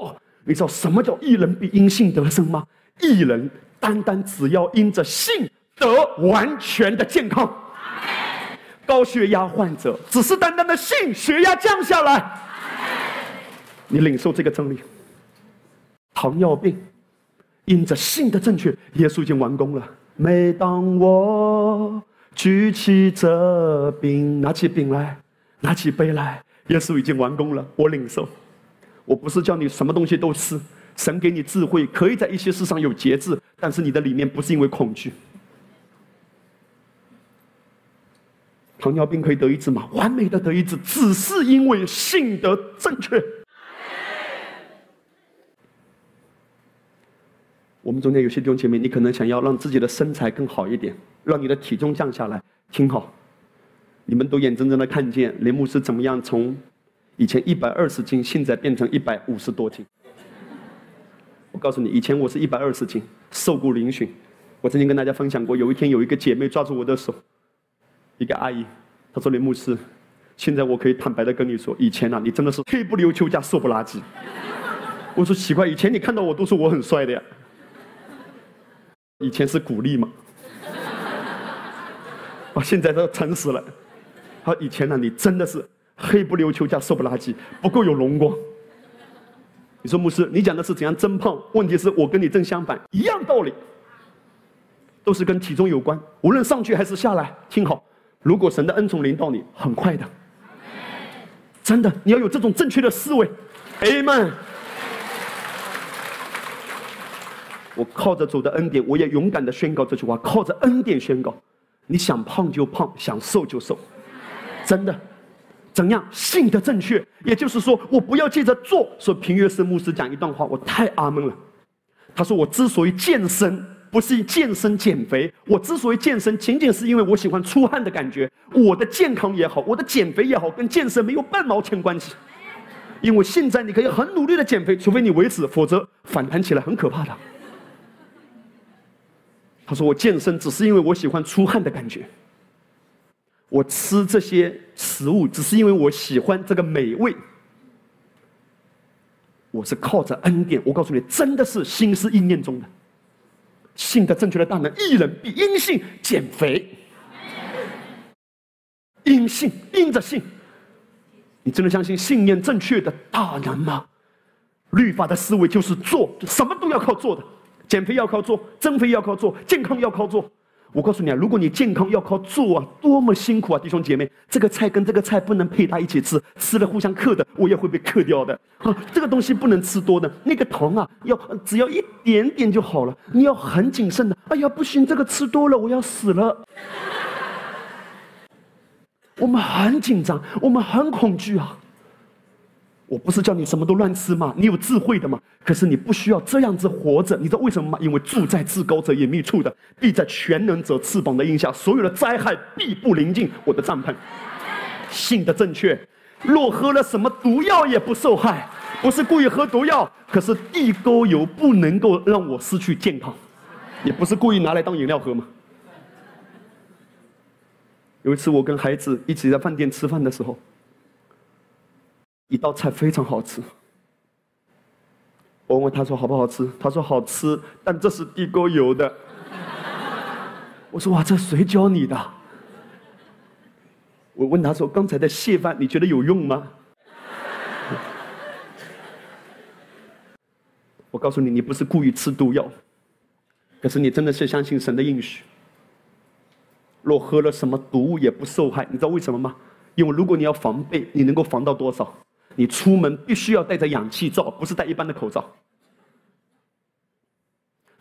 哇！你知道什么叫“一人比因信得生”吗？一人单单只要因着信得完全的健康。高血压患者只是单单的信，血压降下来。你领受这个真理。糖尿病。因着信的正确，耶稣已经完工了。每当我举起这饼，拿起饼来，拿起杯来，耶稣已经完工了。我领受。我不是叫你什么东西都吃，神给你智慧，可以在一些事上有节制，但是你的里面不是因为恐惧。糖尿病可以得医治吗？完美的得医治，只是因为信的正确。我们中间有些弟兄姐妹，你可能想要让自己的身材更好一点，让你的体重降下来。听好，你们都眼睁睁的看见雷牧师怎么样从以前一百二十斤，现在变成一百五十多斤。我告诉你，以前我是一百二十斤，瘦骨嶙峋。我曾经跟大家分享过，有一天有一个姐妹抓住我的手，一个阿姨，她说：“雷牧师，现在我可以坦白的跟你说，以前啊，你真的是黑不溜秋加瘦不拉几。”我说奇怪，以前你看到我都说我很帅的呀。以前是鼓励嘛，啊，现在都诚实了。好，以前呢，你真的是黑不溜秋加瘦不拉几，不够有荣光。你说牧师，你讲的是怎样增胖？问题是我跟你正相反，一样道理，都是跟体重有关。无论上去还是下来，听好，如果神的恩宠临到你，很快的，真的，你要有这种正确的思维。Amen。我靠着主的恩典，我也勇敢的宣告这句话：靠着恩典宣告，你想胖就胖，想瘦就瘦，真的，怎样信的正确？也就是说，我不要借着做。说平约瑟牧师讲一段话，我太阿门了。他说：“我之所以健身，不是健身减肥，我之所以健身，仅仅是因为我喜欢出汗的感觉。我的健康也好，我的减肥也好，跟健身没有半毛钱关系。因为现在你可以很努力的减肥，除非你为止，否则反弹起来很可怕的。”他说：“我健身只是因为我喜欢出汗的感觉。我吃这些食物只是因为我喜欢这个美味。我是靠着恩典。我告诉你，真的是心思意念中的信的正确的大能。一人必因信减肥，因信因着信，你真的相信信念正确的大能吗？律法的思维就是做，什么都要靠做的。”减肥要靠做，增肥要靠做，健康要靠做。我告诉你啊，如果你健康要靠做啊，多么辛苦啊，弟兄姐妹！这个菜跟这个菜不能配搭一起吃，吃了互相克的，我也会被克掉的啊。这个东西不能吃多的，那个糖啊，要只要一点点就好了。你要很谨慎的。哎呀，不行，这个吃多了我要死了。我们很紧张，我们很恐惧啊。我不是叫你什么都乱吃吗？你有智慧的嘛？可是你不需要这样子活着，你知道为什么吗？因为住在至高者隐秘处的，必在全能者翅膀的荫下，所有的灾害必不临近我的帐篷。信的正确，若喝了什么毒药也不受害，不是故意喝毒药，可是地沟油不能够让我失去健康，也不是故意拿来当饮料喝吗？有一次我跟孩子一起在饭店吃饭的时候。一道菜非常好吃，我问他说好不好吃？他说好吃，但这是地沟油的。我说哇，这谁教你的？我问他说刚才的蟹饭你觉得有用吗？我告诉你，你不是故意吃毒药，可是你真的是相信神的应许。若喝了什么毒物也不受害，你知道为什么吗？因为如果你要防备，你能够防到多少？你出门必须要戴着氧气罩，不是戴一般的口罩。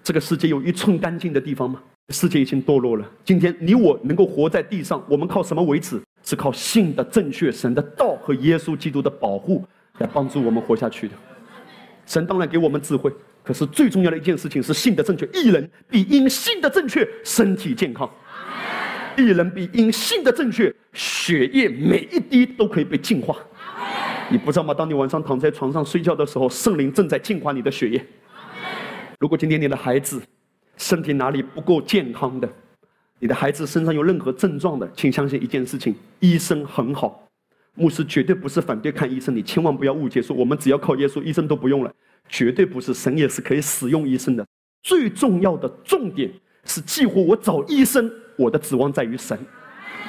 这个世界有一寸干净的地方吗？世界已经堕落了。今天你我能够活在地上，我们靠什么维持？是靠信的正确、神的道和耶稣基督的保护来帮助我们活下去的。神当然给我们智慧，可是最重要的一件事情是信的正确。一人必因信的正确身体健康，一人必因信的正确血液每一滴都可以被净化。你不知道吗？当你晚上躺在床上睡觉的时候，圣灵正在净化你的血液。如果今天你的孩子身体哪里不够健康的，你的孩子身上有任何症状的，请相信一件事情：医生很好。牧师绝对不是反对看医生，你千万不要误解，说我们只要靠耶稣，医生都不用了。绝对不是，神也是可以使用医生的。最重要的重点是，几乎我找医生，我的指望在于神。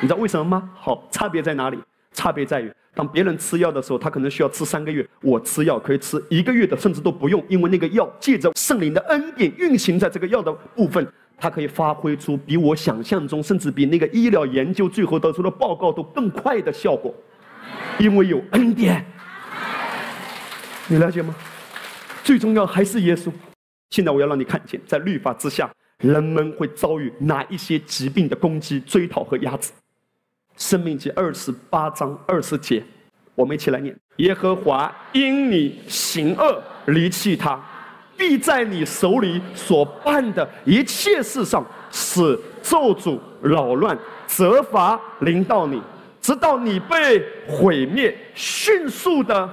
你知道为什么吗？好，差别在哪里？差别在于。当别人吃药的时候，他可能需要吃三个月；我吃药可以吃一个月的，甚至都不用，因为那个药借着圣灵的恩典运行在这个药的部分，它可以发挥出比我想象中，甚至比那个医疗研究最后得出的报告都更快的效果，因为有恩典。你了解吗？最重要还是耶稣。现在我要让你看见，在律法之下，人们会遭遇哪一些疾病的攻击、追讨和压制。生命记二十八章二十节，我们一起来念：耶和华因你行恶离弃他，必在你手里所办的一切事上，使咒诅、扰乱、责罚临到你，直到你被毁灭，迅速的。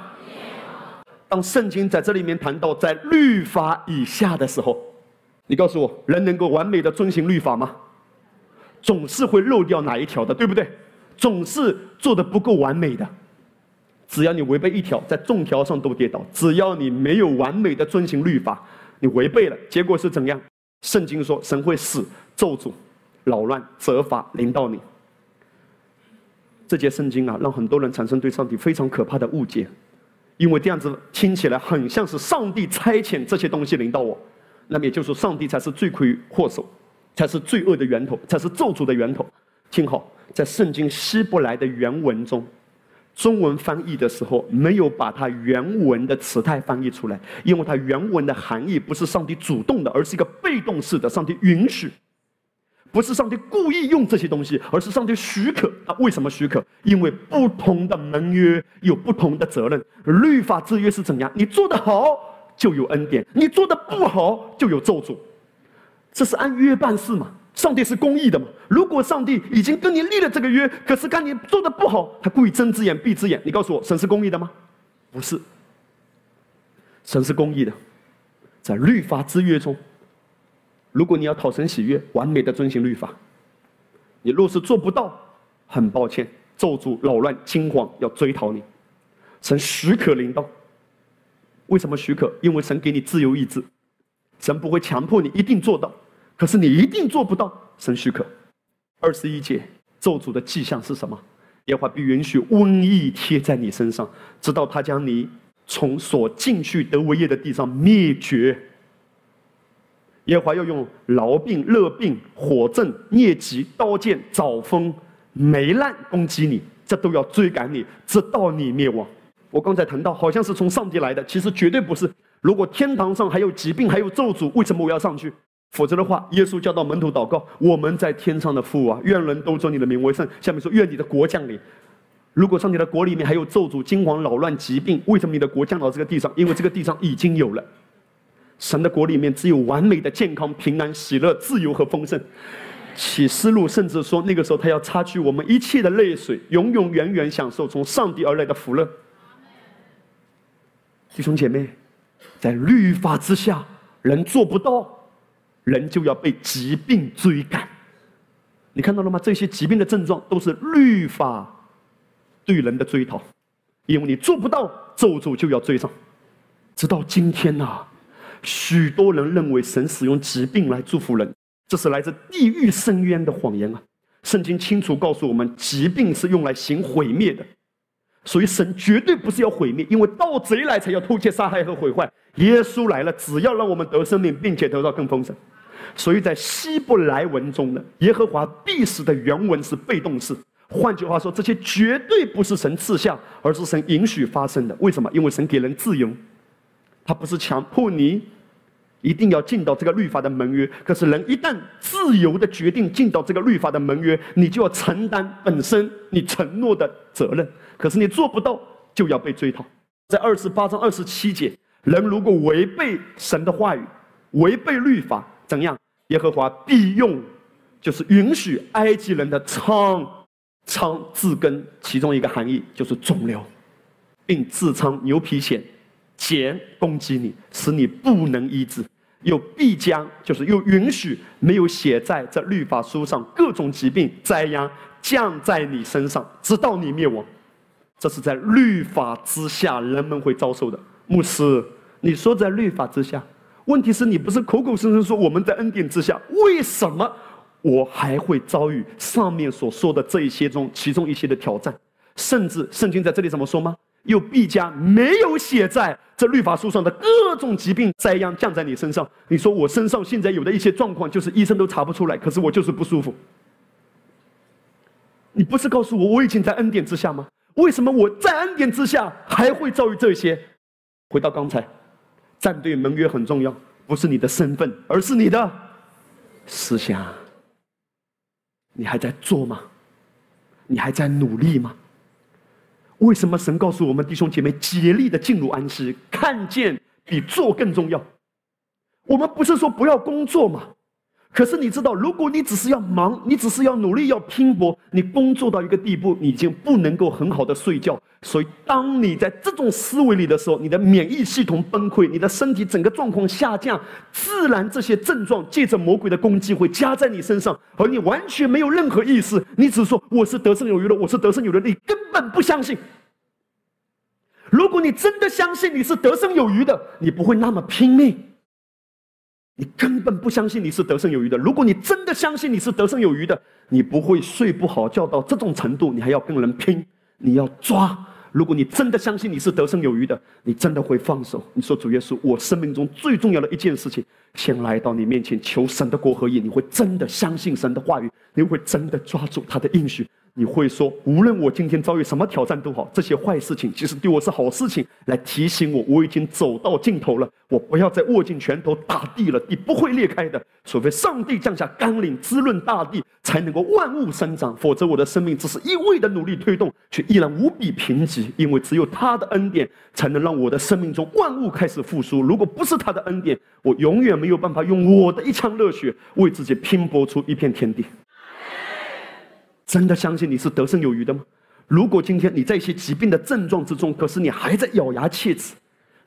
当圣经在这里面谈到在律法以下的时候，你告诉我，人能够完美的遵行律法吗？总是会漏掉哪一条的，对不对？总是做的不够完美的。只要你违背一条，在众条上都跌倒。只要你没有完美的遵行律法，你违背了，结果是怎样？圣经说，神会使咒诅、扰乱、责罚临到你。这节圣经啊，让很多人产生对上帝非常可怕的误解，因为这样子听起来很像是上帝差遣这些东西临到我，那么也就是说，上帝才是罪魁祸首，才是罪恶的源头，才是咒诅的源头。听好，在圣经希伯来的原文中。中文翻译的时候没有把它原文的词态翻译出来，因为它原文的含义不是上帝主动的，而是一个被动式的。上帝允许，不是上帝故意用这些东西，而是上帝许可。他为什么许可？因为不同的盟约有不同的责任。律法制约是怎样？你做得好就有恩典，你做的不好就有咒诅。这是按约办事嘛？上帝是公义的嘛？如果上帝已经跟你立了这个约，可是看你做的不好，他故意睁只眼闭只眼，你告诉我，神是公义的吗？不是，神是公义的，在律法之约中，如果你要讨神喜悦，完美的遵行律法，你若是做不到，很抱歉，咒诅、扰乱、惊慌要追讨你，神许可领导。为什么许可？因为神给你自由意志，神不会强迫你一定做到。可是你一定做不到，神许可。二十一节咒诅的迹象是什么？耶和华必允许瘟疫贴在你身上，直到他将你从所进去得为业的地上灭绝。耶和华要用痨病、热病、火症、疟疾、刀剑、早风、霉烂攻击你，这都要追赶你，直到你灭亡。我刚才谈到，好像是从上帝来的，其实绝对不是。如果天堂上还有疾病，还有咒诅，为什么我要上去？否则的话，耶稣教导门徒祷告：“我们在天上的父啊，愿人都尊你的名为圣。”下面说：“愿你的国降临。”如果上帝的国里面还有咒诅、惊惶、扰乱、疾病，为什么你的国降到这个地上？因为这个地上已经有了。神的国里面只有完美的健康、平安、喜乐、自由和丰盛。启示录甚至说，那个时候他要擦去我们一切的泪水，永永远远享受从上帝而来的福乐。弟兄姐妹，在律法之下，人做不到。人就要被疾病追赶，你看到了吗？这些疾病的症状都是律法对人的追讨，因为你做不到，咒诅就要追上。直到今天呐，许多人认为神使用疾病来祝福人，这是来自地狱深渊的谎言啊！圣经清楚告诉我们，疾病是用来行毁灭的。所以神绝对不是要毁灭，因为盗贼来才要偷窃、杀害和毁坏。耶稣来了，只要让我们得生命，并且得到更丰盛。所以在希伯来文中呢，耶和华必死的原文是被动式。换句话说，这些绝对不是神赐下，而是神允许发生的。为什么？因为神给人自由，他不是强迫你一定要进到这个律法的盟约。可是人一旦自由的决定进到这个律法的盟约，你就要承担本身你承诺的责任。可是你做不到，就要被追讨。在二十八章二十七节，人如果违背神的话语，违背律法，怎样？耶和华必用，就是允许埃及人的仓，仓自根，其中一个含义就是肿瘤，并痔疮、牛皮癣、茧攻击你，使你不能医治。又必将，就是又允许没有写在这律法书上各种疾病灾殃降在你身上，直到你灭亡。这是在律法之下人们会遭受的。牧师，你说在律法之下，问题是你不是口口声声说我们在恩典之下，为什么我还会遭遇上面所说的这一些中其中一些的挑战？甚至圣经在这里怎么说吗？又必将没有写在这律法书上的各种疾病灾殃降在你身上。你说我身上现在有的一些状况，就是医生都查不出来，可是我就是不舒服。你不是告诉我我已经在恩典之下吗？为什么我在恩典之下还会遭遇这些？回到刚才，站队盟约很重要，不是你的身份，而是你的思想。你还在做吗？你还在努力吗？为什么神告诉我们弟兄姐妹竭力的进入安息？看见比做更重要。我们不是说不要工作吗？可是你知道，如果你只是要忙，你只是要努力、要拼搏，你工作到一个地步，你已经不能够很好的睡觉。所以，当你在这种思维里的时候，你的免疫系统崩溃，你的身体整个状况下降，自然这些症状借着魔鬼的攻击会加在你身上，而你完全没有任何意识，你只说我是得胜有余的，我是得胜有余的，你根本不相信。如果你真的相信你是得胜有余的，你不会那么拼命。你根本不相信你是得胜有余的。如果你真的相信你是得胜有余的，你不会睡不好觉到这种程度，你还要跟人拼，你要抓。如果你真的相信你是得胜有余的，你真的会放手。你说主耶稣，我生命中最重要的一件事情，先来到你面前求神的国和义。你会真的相信神的话语，你会真的抓住他的应许。你会说，无论我今天遭遇什么挑战都好，这些坏事情其实对我是好事情，来提醒我我已经走到尽头了。我不要再握紧拳头打地了，地不会裂开的，除非上帝降下甘霖滋润大地，才能够万物生长。否则我的生命只是一味的努力推动，却依然无比贫瘠。因为只有他的恩典，才能让我的生命中万物开始复苏。如果不是他的恩典，我永远没有办法用我的一腔热血为自己拼搏出一片天地。真的相信你是得胜有余的吗？如果今天你在一些疾病的症状之中，可是你还在咬牙切齿，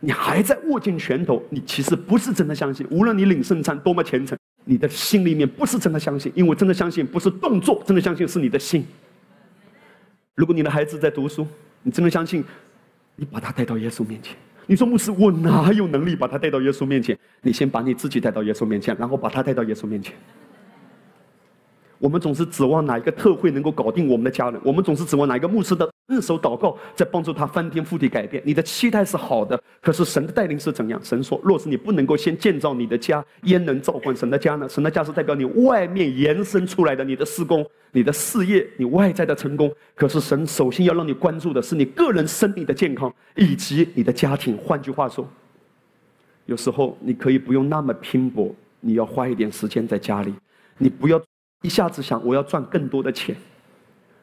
你还在握紧拳头，你其实不是真的相信。无论你领圣餐多么虔诚，你的心里面不是真的相信，因为真的相信不是动作，真的相信是你的心。如果你的孩子在读书，你真的相信，你把他带到耶稣面前。你说牧师，我哪有能力把他带到耶稣面前？你先把你自己带到耶稣面前，然后把他带到耶稣面前。我们总是指望哪一个特会能够搞定我们的家人，我们总是指望哪一个牧师的日手祷告在帮助他翻天覆地改变。你的期待是好的，可是神的带领是怎样？神说：若是你不能够先建造你的家，焉能召唤神的家呢？神的家是代表你外面延伸出来的你的施工、你的事业、你外在的成功。可是神首先要让你关注的是你个人生命的健康以及你的家庭。换句话说，有时候你可以不用那么拼搏，你要花一点时间在家里，你不要。一下子想我要赚更多的钱，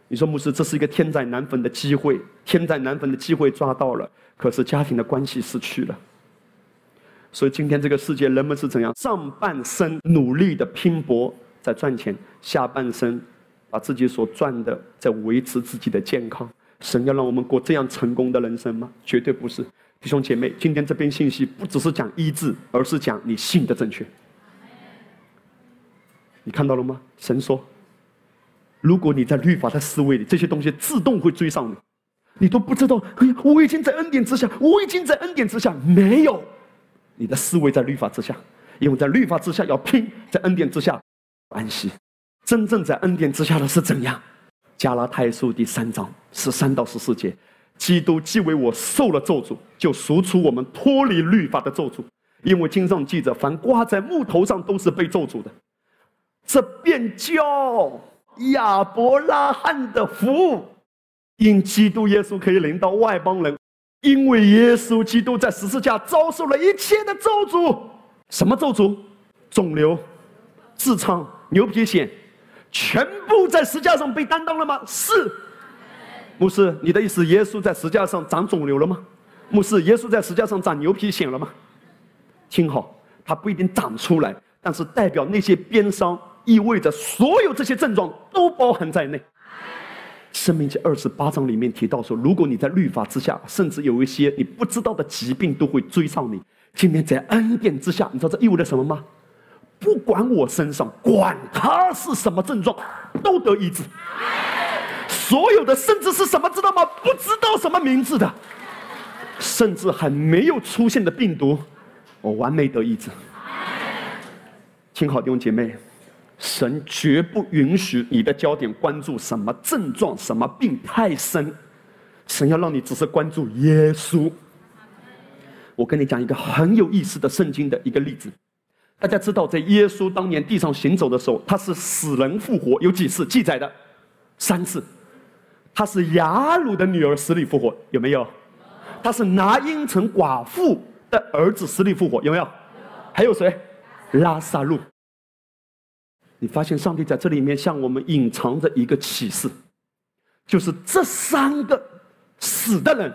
你说牧师这是一个天灾难逢的机会，天灾难逢的机会抓到了，可是家庭的关系失去了。所以今天这个世界人们是怎样？上半生努力的拼搏在赚钱，下半生把自己所赚的在维持自己的健康。神要让我们过这样成功的人生吗？绝对不是。弟兄姐妹，今天这篇信息不只是讲医治，而是讲你信的正确。你看到了吗？神说：“如果你在律法的思维里，这些东西自动会追上你，你都不知道。我已经在恩典之下，我已经在恩典之下。没有，你的思维在律法之下，因为在律法之下要拼，在恩典之下安息。真正在恩典之下的是怎样？加拉太书第三章十三到十四节：基督既为我受了咒诅，就赎出我们脱离律法的咒诅。因为经上记着，凡挂在木头上都是被咒诅的。”这便叫亚伯拉罕的福，因基督耶稣可以领到外邦人，因为耶稣基督在十字架遭受了一切的咒诅。什么咒诅？肿瘤、痔疮、牛皮癣，全部在十字架上被担当了吗？是。牧师，你的意思，耶稣在十字架上长肿瘤了吗？牧师，耶稣在十字架上长牛皮癣了吗？听好，他不一定长出来，但是代表那些鞭伤。意味着所有这些症状都包含在内。生命记二十八章里面提到说，如果你在律法之下，甚至有一些你不知道的疾病都会追上你。今天在恩典之下，你知道这意味着什么吗？不管我身上，管他是什么症状，都得医治。所有的，甚至是什么知道吗？不知道什么名字的，甚至还没有出现的病毒，我完美得医治。听好，弟兄姐妹。神绝不允许你的焦点关注什么症状、什么病太深，神要让你只是关注耶稣。我跟你讲一个很有意思的圣经的一个例子，大家知道，在耶稣当年地上行走的时候，他是死人复活，有几次记载的？三次。他是雅鲁的女儿死里复活，有没有？他是拿因城寡妇的儿子死里复活，有没有？还有谁？拉萨路。你发现上帝在这里面向我们隐藏着一个启示，就是这三个死的人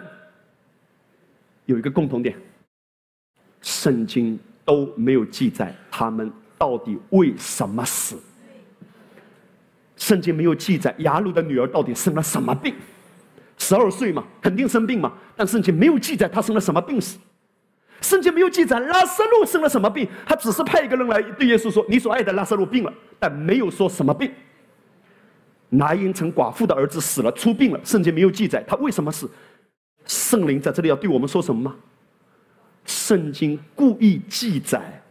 有一个共同点，圣经都没有记载他们到底为什么死。圣经没有记载雅鲁的女儿到底生了什么病，十二岁嘛，肯定生病嘛。但圣经没有记载她生了什么病死。圣经没有记载拉萨路生了什么病，他只是派一个人来对耶稣说：“你所爱的拉萨路病了。”但没有说什么病。拿因城寡妇的儿子死了，出病了。圣经没有记载他为什么死。圣灵在这里要对我们说什么吗？圣经故意记载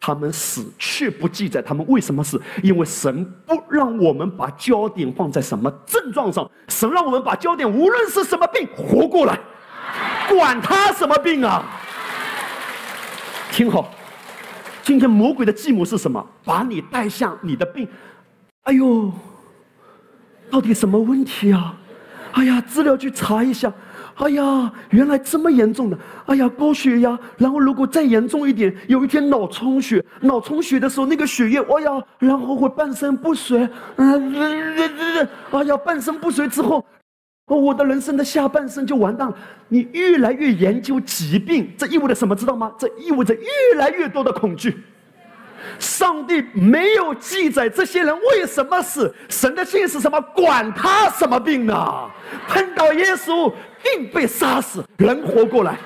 他们死，却不记载他们为什么死，因为神不让我们把焦点放在什么症状上，神让我们把焦点无论是什么病活过来，管他什么病啊！听好，今天魔鬼的计谋是什么？把你带向你的病。哎呦！到底什么问题啊？哎呀，资料去查一下。哎呀，原来这么严重的。哎呀，高血压，然后如果再严重一点，有一天脑充血，脑充血的时候那个血液，哎呀，然后会半身不遂。嗯，哎呀，半身不遂之后，我的人生的下半生就完蛋了。你越来越研究疾病，这意味着什么？知道吗？这意味着越来越多的恐惧。上帝没有记载这些人为什么死，神的信是什么？管他什么病呢？碰到耶稣，定被杀死，人活过来。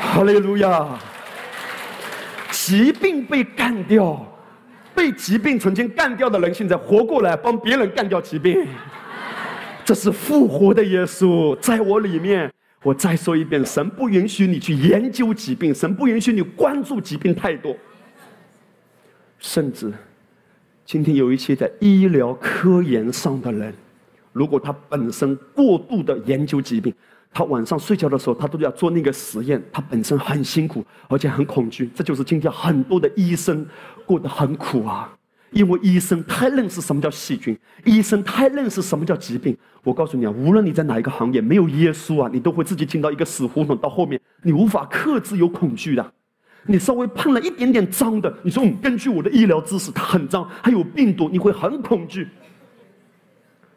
哈利路亚！疾病被干掉，被疾病曾经干掉的人，现在活过来，帮别人干掉疾病。这是复活的耶稣在我里面。我再说一遍，神不允许你去研究疾病，神不允许你关注疾病太多。甚至，今天有一些在医疗科研上的人，如果他本身过度的研究疾病，他晚上睡觉的时候，他都要做那个实验，他本身很辛苦，而且很恐惧。这就是今天很多的医生过得很苦啊，因为医生太认识什么叫细菌，医生太认识什么叫疾病。我告诉你啊，无论你在哪一个行业，没有耶稣啊，你都会自己进到一个死胡同，到后面你无法克制有恐惧的。你稍微碰了一点点脏的，你说根据我的医疗知识，它很脏，还有病毒，你会很恐惧。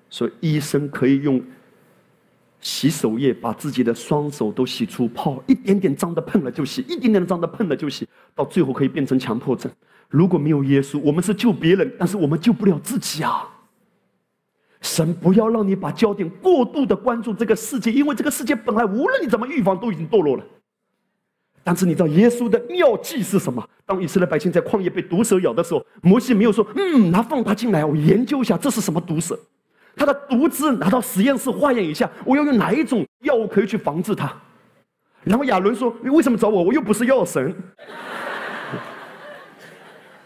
所以医生可以用洗手液把自己的双手都洗出泡，一点点脏的碰了就洗，一点点的脏的碰了就洗，到最后可以变成强迫症。如果没有耶稣，我们是救别人，但是我们救不了自己啊！神不要让你把焦点过度的关注这个世界，因为这个世界本来无论你怎么预防，都已经堕落了。但是你知道耶稣的妙计是什么？当以色列百姓在旷野被毒蛇咬的时候，摩西没有说：“嗯，拿放大镜来，我研究一下这是什么毒蛇。”他的毒汁拿到实验室化验一下，我要用哪一种药物可以去防治它？然后亚伦说：“你为什么找我？我又不是药神。”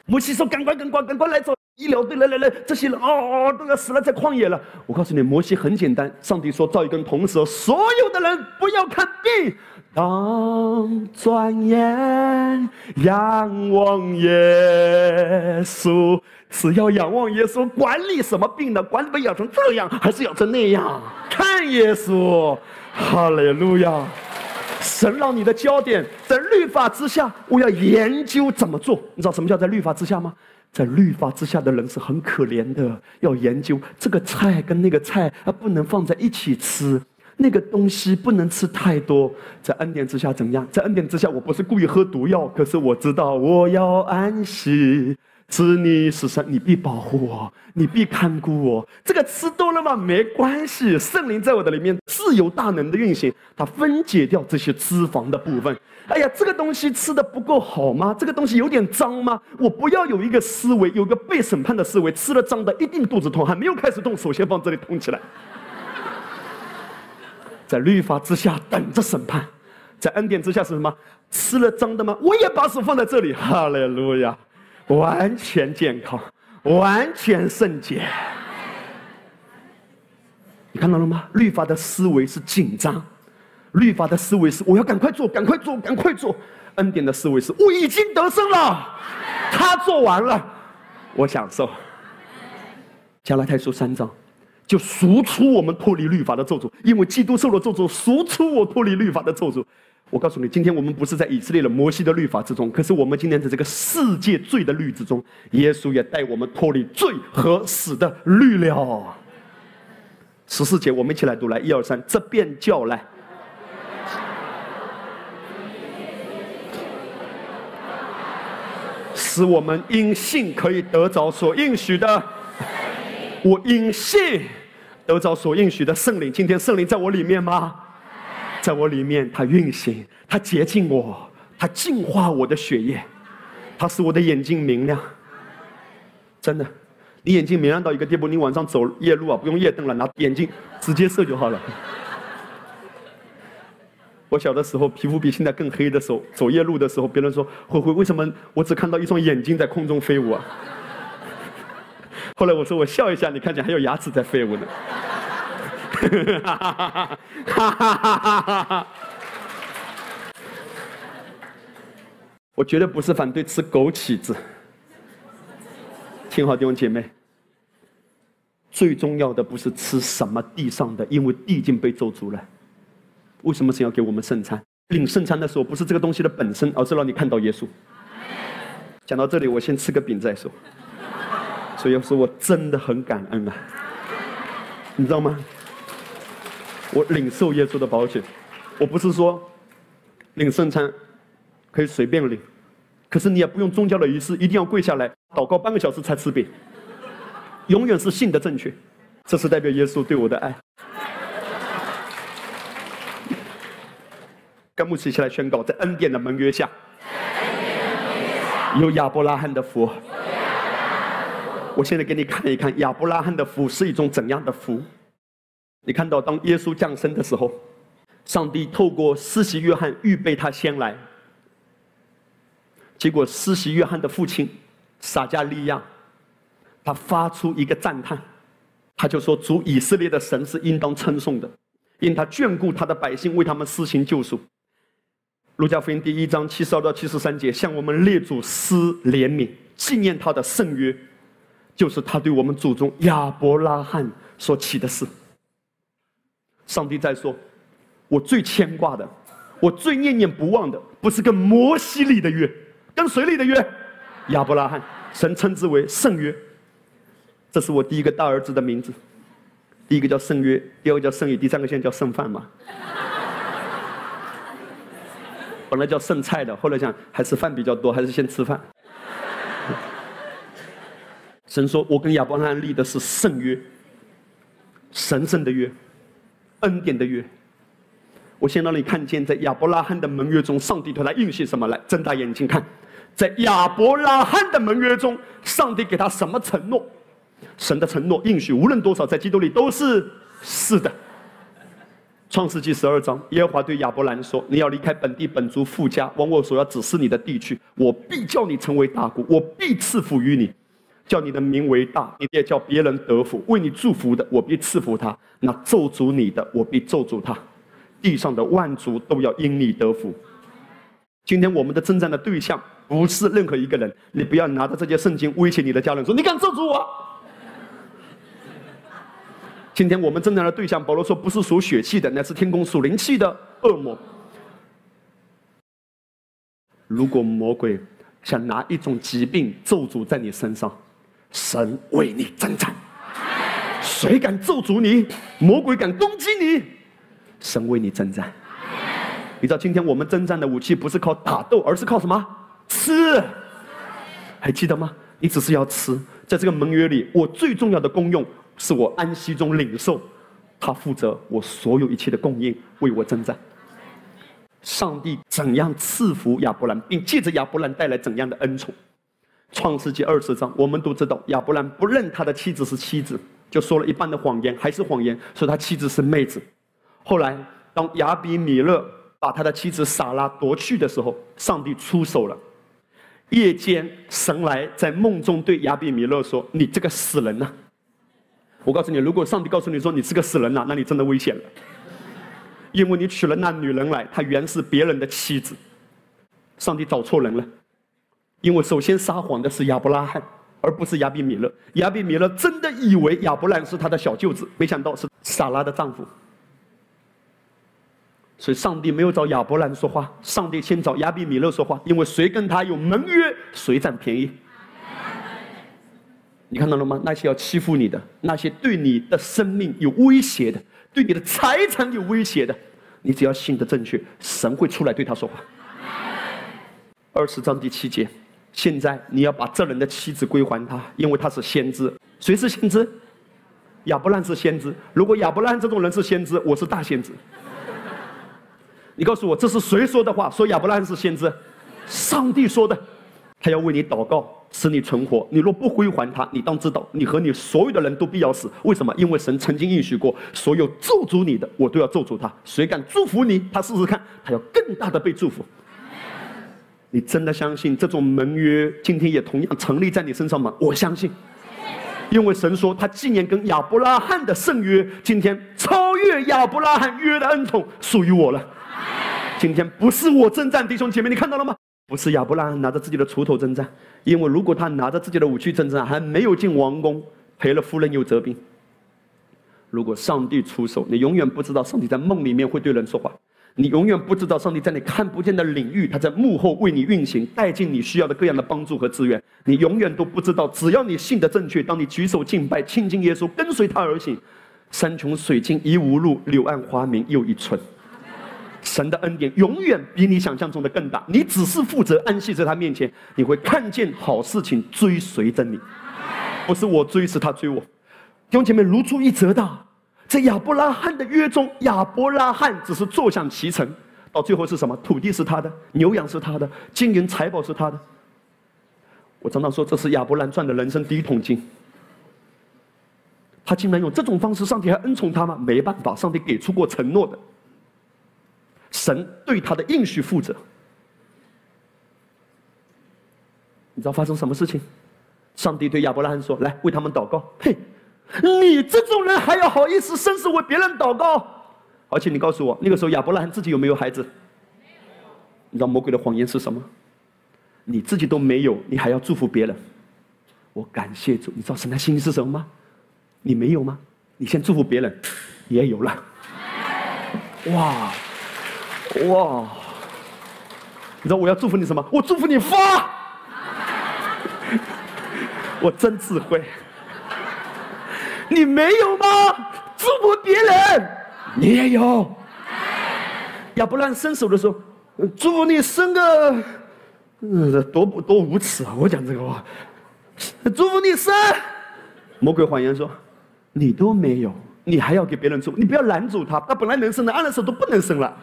摩西说：“赶快，赶快，赶快来找医疗队！来来来，这些人哦都要死了，在旷野了。”我告诉你，摩西很简单，上帝说造一根铜蛇，所有的人不要看病。当转眼仰望耶稣，只要仰望耶稣，管你什么病呢？管你被咬成这样，还是咬成那样？看耶稣，哈利路亚！神让你的焦点在律法之下，我要研究怎么做。你知道什么叫在律法之下吗？在律法之下的人是很可怜的，要研究这个菜跟那个菜啊，不能放在一起吃。那个东西不能吃太多，在恩典之下怎样？在恩典之下，我不是故意喝毒药，可是我知道我要安息。知你是神，你必保护我，你必看顾我。这个吃多了吗？没关系，圣灵在我的里面自由大能的运行，它分解掉这些脂肪的部分。哎呀，这个东西吃的不够好吗？这个东西有点脏吗？我不要有一个思维，有个被审判的思维，吃了脏的一定肚子痛，还没有开始痛，首先放这里痛起来。在律法之下等着审判，在恩典之下是什么？吃了脏的吗？我也把手放在这里，哈利路亚，完全健康，完全圣洁。你看到了吗？律法的思维是紧张，律法的思维是我要赶快做，赶快做，赶快做。恩典的思维是我已经得胜了，他做完了，我享受。加拉太书三章。就赎出我们脱离律法的咒诅，因为基督受了咒诅，赎出我脱离律法的咒诅。我告诉你，今天我们不是在以色列的摩西的律法之中，可是我们今天在这个世界罪的律之中，耶稣也带我们脱离罪和死的律了。十四节，我们一起来读来，一二三，这便叫来。使我们因信可以得着所应许的。我因信得着所应许的圣灵。今天圣灵在我里面吗？在我里面，它运行，它洁净我，它净化我的血液，它使我的眼睛明亮。真的，你眼睛明亮到一个地步，你晚上走夜路啊，不用夜灯了，拿眼睛直接射就好了。我小的时候皮肤比现在更黑的时候，走夜路的时候，别人说：“灰灰，为什么我只看到一双眼睛在空中飞舞啊？” 后来我说：“我笑一下，你看见还有牙齿在飞舞呢。”哈哈哈哈哈！我绝对不是反对吃枸杞子，听好弟兄姐妹。最重要的不是吃什么地上的，因为地已经被咒诅了。为什么神要给我们圣餐？领圣餐的时候，不是这个东西的本身，而是让你看到耶稣。讲到这里，我先吃个饼再说。所以说我真的很感恩啊，你知道吗？我领受耶稣的保险，我不是说领圣餐可以随便领，可是你也不用宗教的仪式，一定要跪下来祷告半个小时才吃饼，永远是信的正确，这是代表耶稣对我的爱。跟牧师一起来宣告，在恩典的盟约下，有亚伯拉罕的福。我现在给你看一看亚伯拉罕的福是一种怎样的福。你看到，当耶稣降生的时候，上帝透过施洗约翰预备他先来。结果施洗约翰的父亲撒加利亚，他发出一个赞叹，他就说：“主以色列的神是应当称颂的，因他眷顾他的百姓，为他们施行救赎。”路加福音第一章七十二到七十三节，向我们列祖施怜悯，纪念他的圣约，就是他对我们祖宗亚伯拉罕所起的事。上帝在说：“我最牵挂的，我最念念不忘的，不是跟摩西立的约，跟谁立的约？亚伯拉罕，神称之为圣约。这是我第一个大儿子的名字，第一个叫圣约，第二个叫圣约，第三个现在叫圣饭嘛。本来叫剩菜的，后来想还是饭比较多，还是先吃饭。神说：“我跟亚伯拉罕立的是圣约，神圣的约。”恩典的约，我先让你看见，在亚伯拉罕的盟约中，上帝对他应许什么？来，睁大眼睛看，在亚伯拉罕的盟约中，上帝给他什么承诺？神的承诺应许，无论多少，在基督里都是是的。创世纪十二章，耶和华对亚伯兰说：“你要离开本地本族富家，往我所要指示你的地去。我必叫你成为大国，我必赐福于你。”叫你的名为大，你也叫别人得福。为你祝福的，我必赐福他；那咒诅你的，我必咒诅他。地上的万族都要因你得福。今天我们的征战的对象不是任何一个人，你不要拿着这些圣经威胁你的家人，说你敢咒诅我。今天我们征战的对象，保罗说不是属血气的，乃是天空属灵气的恶魔。如果魔鬼想拿一种疾病咒诅在你身上，神为你征战，谁敢咒诅你？魔鬼敢攻击你？神为你征战。你知道今天我们征战的武器不是靠打斗，而是靠什么？吃。还记得吗？你只是要吃。在这个盟约里，我最重要的功用是我安息中领受，他负责我所有一切的供应，为我征战。上帝怎样赐福亚伯兰，并借着亚伯兰带来怎样的恩宠？创世纪二十章，我们都知道亚伯兰不认他的妻子是妻子，就说了一半的谎言，还是谎言，说他妻子是妹子。后来，当亚比米勒把他的妻子撒拉夺去的时候，上帝出手了。夜间，神来在梦中对亚比米勒说：“你这个死人呐！”我告诉你，如果上帝告诉你说你是个死人呐，那你真的危险了，因为你娶了那女人来，她原是别人的妻子。上帝找错人了。因为首先撒谎的是亚伯拉罕，而不是亚比米勒。亚比米勒真的以为亚伯兰是他的小舅子，没想到是撒拉的丈夫。所以上帝没有找亚伯兰说话，上帝先找亚比米勒说话，因为谁跟他有盟约，谁占便宜。你看到了吗？那些要欺负你的，那些对你的生命有威胁的，对你的财产有威胁的，你只要信的正确，神会出来对他说话。二十章第七节。现在你要把这人的妻子归还他，因为他是先知。谁是先知？亚伯兰是先知。如果亚伯兰这种人是先知，我是大先知。你告诉我，这是谁说的话？说亚伯兰是先知，上帝说的。他要为你祷告，使你存活。你若不归还他，你当知道，你和你所有的人都必要死。为什么？因为神曾经应许过，所有咒诅你的，我都要咒诅他。谁敢祝福你？他试试看，他要更大的被祝福。你真的相信这种盟约今天也同样成立在你身上吗？我相信，因为神说他纪念跟亚伯拉罕的圣约，今天超越亚伯拉罕约的恩宠属于我了。今天不是我征战，弟兄姐妹，你看到了吗？不是亚伯拉罕拿着自己的锄头征战，因为如果他拿着自己的武器征战，还没有进王宫，赔了夫人又折兵。如果上帝出手，你永远不知道上帝在梦里面会对人说话，你永远不知道上帝在你看不见的领域，他在幕后为你运行，带进你需要的各样的帮助和资源。你永远都不知道，只要你信的正确，当你举手敬拜、亲近耶稣、跟随他而行，山穷水尽疑无路，柳暗花明又一村。神的恩典永远比你想象中的更大，你只是负责安息在他面前，你会看见好事情追随着你，不是我追，是他追我。弟兄姐妹如出一辙的，在亚伯拉罕的约中，亚伯拉罕只是坐享其成，到最后是什么？土地是他的，牛羊是他的，金银财宝是他的。我常常说，这是亚伯兰赚的人生第一桶金。他竟然用这种方式，上帝还恩宠他吗？没办法，上帝给出过承诺的。神对他的应许负责，你知道发生什么事情？上帝对亚伯拉罕说：“来为他们祷告。”嘿，你这种人还要好意思伸手为别人祷告？而且你告诉我，那个时候亚伯拉罕自己有没有孩子？你知道魔鬼的谎言是什么？你自己都没有，你还要祝福别人？我感谢主，你知道神的心意是什么吗？你没有吗？你先祝福别人，也有了。哇！哇！你知道我要祝福你什么？我祝福你发！我真智慧。你没有吗？祝福别人，你也有。亚伯兰伸手的时候，祝福你生个……呃，多不多无耻啊！我讲这个话，祝福你生。魔鬼谎言说，你都没有，你还要给别人祝？你不要拦住他，他本来能生的，按了手都不能生了。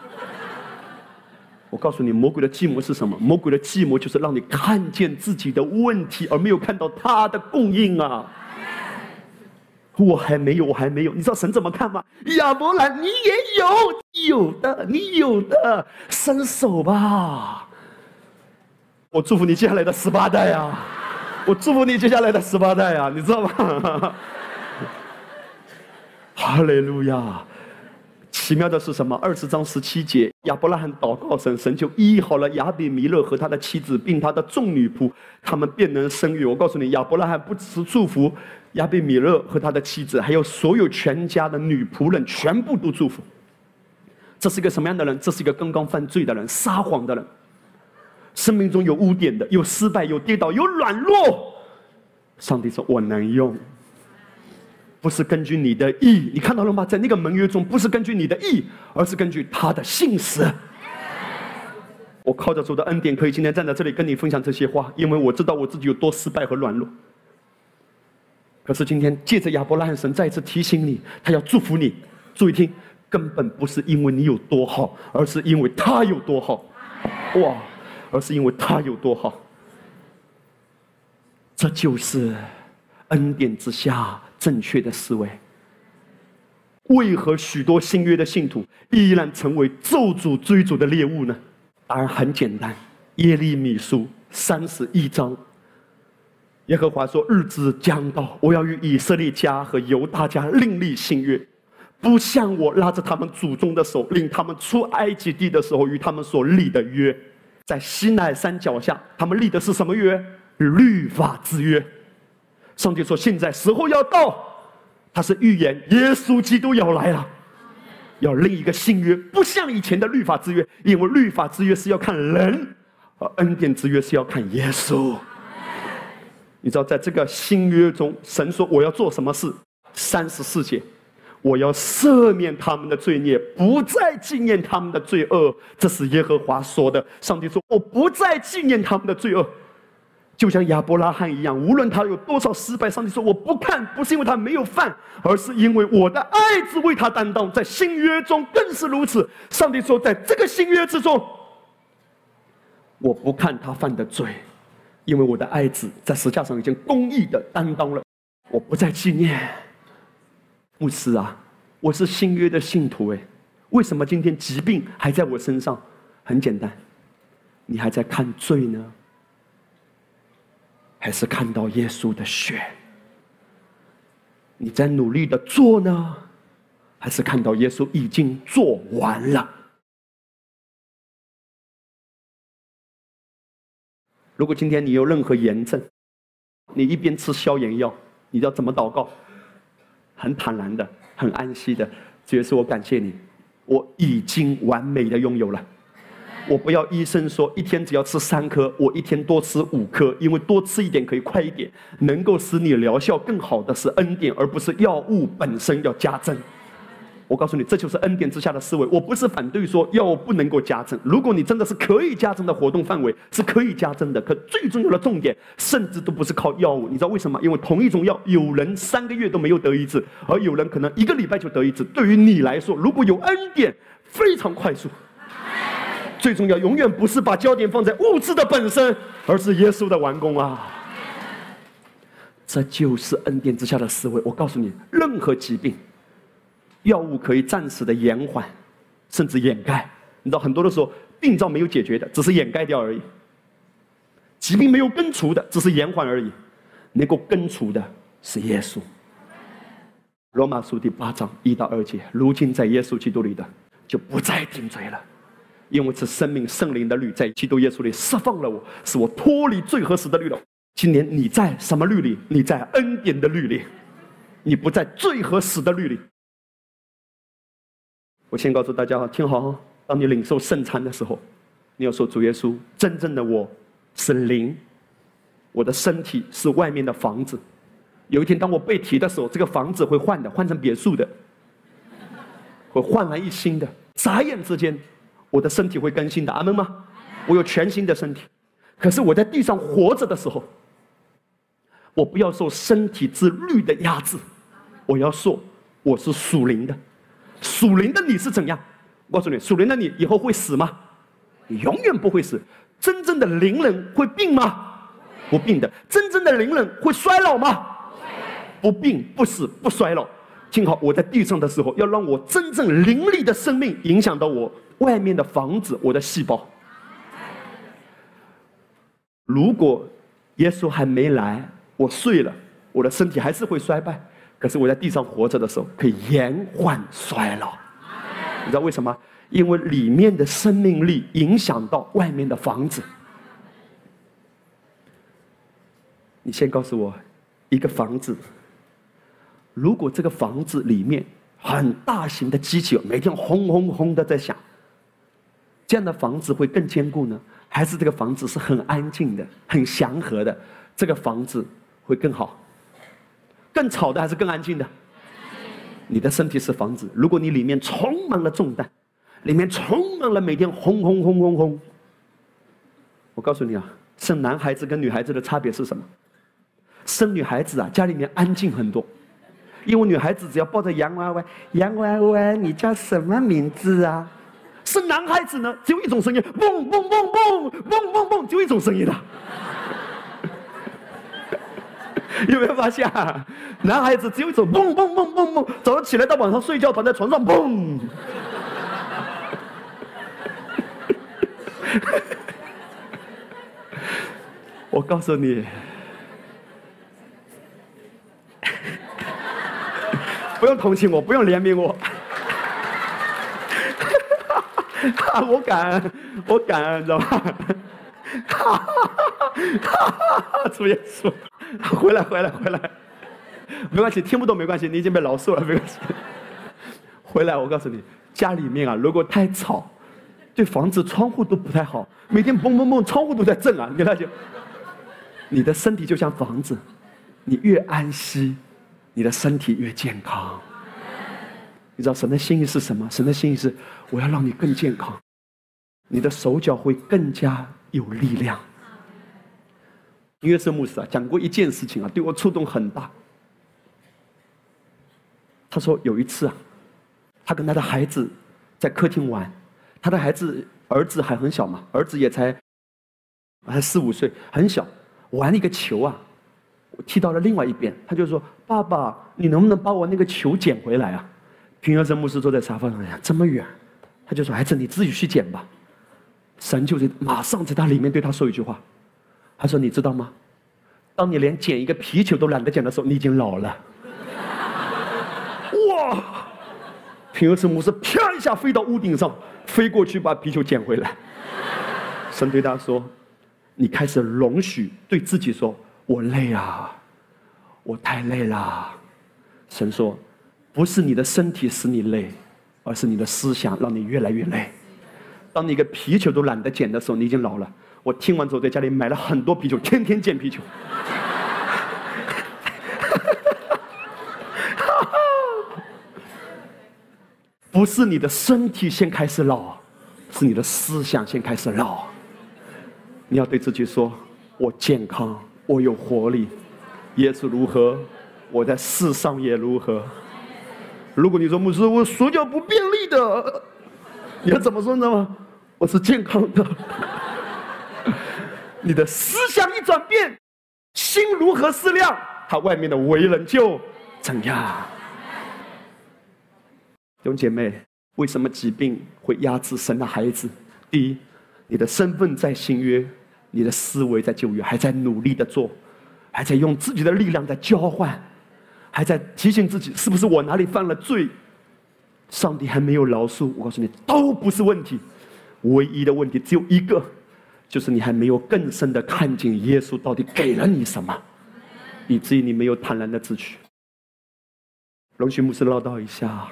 我告诉你，魔鬼的计谋是什么？魔鬼的计谋就是让你看见自己的问题，而没有看到他的供应啊！我还没有，我还没有。你知道神怎么看吗？亚伯兰，你也有，有的，你有的，伸手吧！我祝福你接下来的十八代啊！我祝福你接下来的十八代啊！你知道吗？哈利路亚！奇妙的是什么？二十章十七节，亚伯拉罕祷告神，神就医好了亚比米勒和他的妻子，并他的众女仆，他们便能生育。我告诉你，亚伯拉罕不只是祝福亚比米勒和他的妻子，还有所有全家的女仆人，全部都祝福。这是一个什么样的人？这是一个刚刚犯罪的人，撒谎的人，生命中有污点的，有失败，有跌倒，有软弱。上帝说：“我能用。”不是根据你的意，你看到了吗？在那个盟约中，不是根据你的意，而是根据他的信实。我靠着主的恩典，可以今天站在这里跟你分享这些话，因为我知道我自己有多失败和软弱。可是今天借着亚伯拉罕神再次提醒你，他要祝福你。注意听，根本不是因为你有多好，而是因为他有多好。哇！而是因为他有多好。这就是恩典之下。正确的思维，为何许多新约的信徒依然成为咒诅追逐的猎物呢？答案很简单，耶利米书三十一章，耶和华说：“日子将到，我要与以色列家和犹大家另立新约，不像我拉着他们祖宗的手，领他们出埃及地的时候与他们所立的约。在西奈山脚下，他们立的是什么约？律法之约。”上帝说：“现在时候要到，他是预言耶稣基督要来了，要另一个新约，不像以前的律法之约，因为律法之约是要看人，而恩典之约是要看耶稣。你知道，在这个新约中，神说我要做什么事？三十四节，我要赦免他们的罪孽，不再纪念他们的罪恶。这是耶和华说的。上帝说：我不再纪念他们的罪恶。”就像亚伯拉罕一样，无论他有多少失败，上帝说我不看，不是因为他没有犯，而是因为我的爱子为他担当。在新约中更是如此。上帝说，在这个新约之中，我不看他犯的罪，因为我的爱子在石架上已经公义的担当了，我不再纪念。牧师啊，我是新约的信徒哎，为什么今天疾病还在我身上？很简单，你还在看罪呢。还是看到耶稣的血？你在努力的做呢，还是看到耶稣已经做完了？如果今天你有任何炎症，你一边吃消炎药，你要怎么祷告？很坦然的，很安息的，主耶稣，我感谢你，我已经完美的拥有了。我不要医生说一天只要吃三颗，我一天多吃五颗，因为多吃一点可以快一点。能够使你疗效更好的是恩典，而不是药物本身要加增。我告诉你，这就是恩典之下的思维。我不是反对说药物不能够加增，如果你真的是可以加增的活动范围是可以加增的。可最重要的重点，甚至都不是靠药物。你知道为什么？因为同一种药，有人三个月都没有得医治，而有人可能一个礼拜就得医治。对于你来说，如果有恩典，非常快速。最重要，永远不是把焦点放在物质的本身，而是耶稣的完工啊！这就是恩典之下的思维。我告诉你，任何疾病，药物可以暂时的延缓，甚至掩盖。你知道，很多的时候，病灶没有解决的，只是掩盖掉而已；疾病没有根除的，只是延缓而已。能够根除的是耶稣。罗马书第八章一到二节，如今在耶稣基督里的，就不再顶罪了。因为是生命圣灵的律，在基督耶稣里释放了我，使我脱离最合适的律了。今年你在什么律里？你在恩典的律里，你不在最合适的律里。我先告诉大家哈，听好哈，当你领受圣餐的时候，你要说主耶稣，真正的我是灵，我的身体是外面的房子。有一天当我被提的时候，这个房子会换的，换成别墅的，会焕然一新的，眨眼之间。我的身体会更新的，阿门吗？我有全新的身体，可是我在地上活着的时候，我不要受身体之律的压制，我要说我是属灵的，属灵的你是怎样？我告诉你，属灵的你以后会死吗？你永远不会死。真正的灵人会病吗？不病的。真正的灵人会衰老吗？不病不死不衰老。听好，我在地上的时候，要让我真正灵力的生命影响到我。外面的房子，我的细胞。如果耶稣还没来，我睡了，我的身体还是会衰败。可是我在地上活着的时候，可以延缓衰老。你知道为什么？因为里面的生命力影响到外面的房子。你先告诉我，一个房子，如果这个房子里面很大型的机器每天轰轰轰的在响。这样的房子会更坚固呢，还是这个房子是很安静的、很祥和的？这个房子会更好？更吵的还是更安静的？你的身体是房子，如果你里面充满了重担，里面充满了每天轰轰轰轰轰，我告诉你啊，生男孩子跟女孩子的差别是什么？生女孩子啊，家里面安静很多，因为女孩子只要抱着洋娃娃，洋娃娃，你叫什么名字啊？生男孩子呢，只有一种声音，嘣嘣嘣嘣嘣嘣嘣，就一种声音的。有没有发现？男孩子只有一种嘣嘣嘣嘣嘣，早上起来到晚上睡觉，躺在床上嘣。我告诉你，不用同情我，不用怜悯我。我敢，我敢，知道吧？哈哈哈哈哈！主耶稣，回来，回来，回来，没关系，听不懂没关系，你已经被饶恕了，没关系。回来，我告诉你，家里面啊，如果太吵，对房子窗户都不太好，每天嘣嘣嘣，窗户都在震啊，你看就，你的身体就像房子，你越安息，你的身体越健康。你知道神的心意是什么？神的心意是，我要让你更健康，你的手脚会更加有力量。约瑟牧师啊，讲过一件事情啊，对我触动很大。他说有一次啊，他跟他的孩子在客厅玩，他的孩子儿子还很小嘛，儿子也才才四五岁，很小，玩一个球啊，我踢到了另外一边，他就说：“爸爸，你能不能把我那个球捡回来啊？”平约瑟牧师坐在沙发上，呀，这么远，他就说：“孩子，你自己去捡吧。”神就在马上在他里面对他说一句话，他说：“你知道吗？当你连捡一个皮球都懒得捡的时候，你已经老了。”哇！平约瑟牧师啪一下飞到屋顶上，飞过去把皮球捡回来。神对他说：“你开始容许对自己说，我累啊，我太累了。”神说：“不是你的身体使你累，而是你的思想让你越来越累。当你一个皮球都懒得捡的时候，你已经老了。”我听完之后，在家里买了很多啤酒，天天见啤酒。不是你的身体先开始老，是你的思想先开始老。你要对自己说：“我健康，我有活力，耶稣如何，我在世上也如何。”如果你说牧师，我手脚不便利的，你要怎么说呢？我是健康的。你的思想一转变，心如何思量，他外面的为人就怎样。弟兄姐妹，为什么疾病会压制神的孩子？第一，你的身份在新约，你的思维在旧约，还在努力的做，还在用自己的力量在交换，还在提醒自己是不是我哪里犯了罪？上帝还没有饶恕。我告诉你，都不是问题，唯一的问题只有一个，就是你还没有更深的看见耶稣到底给了你什么，以至于你没有坦然的自取。容许牧师唠叨一下。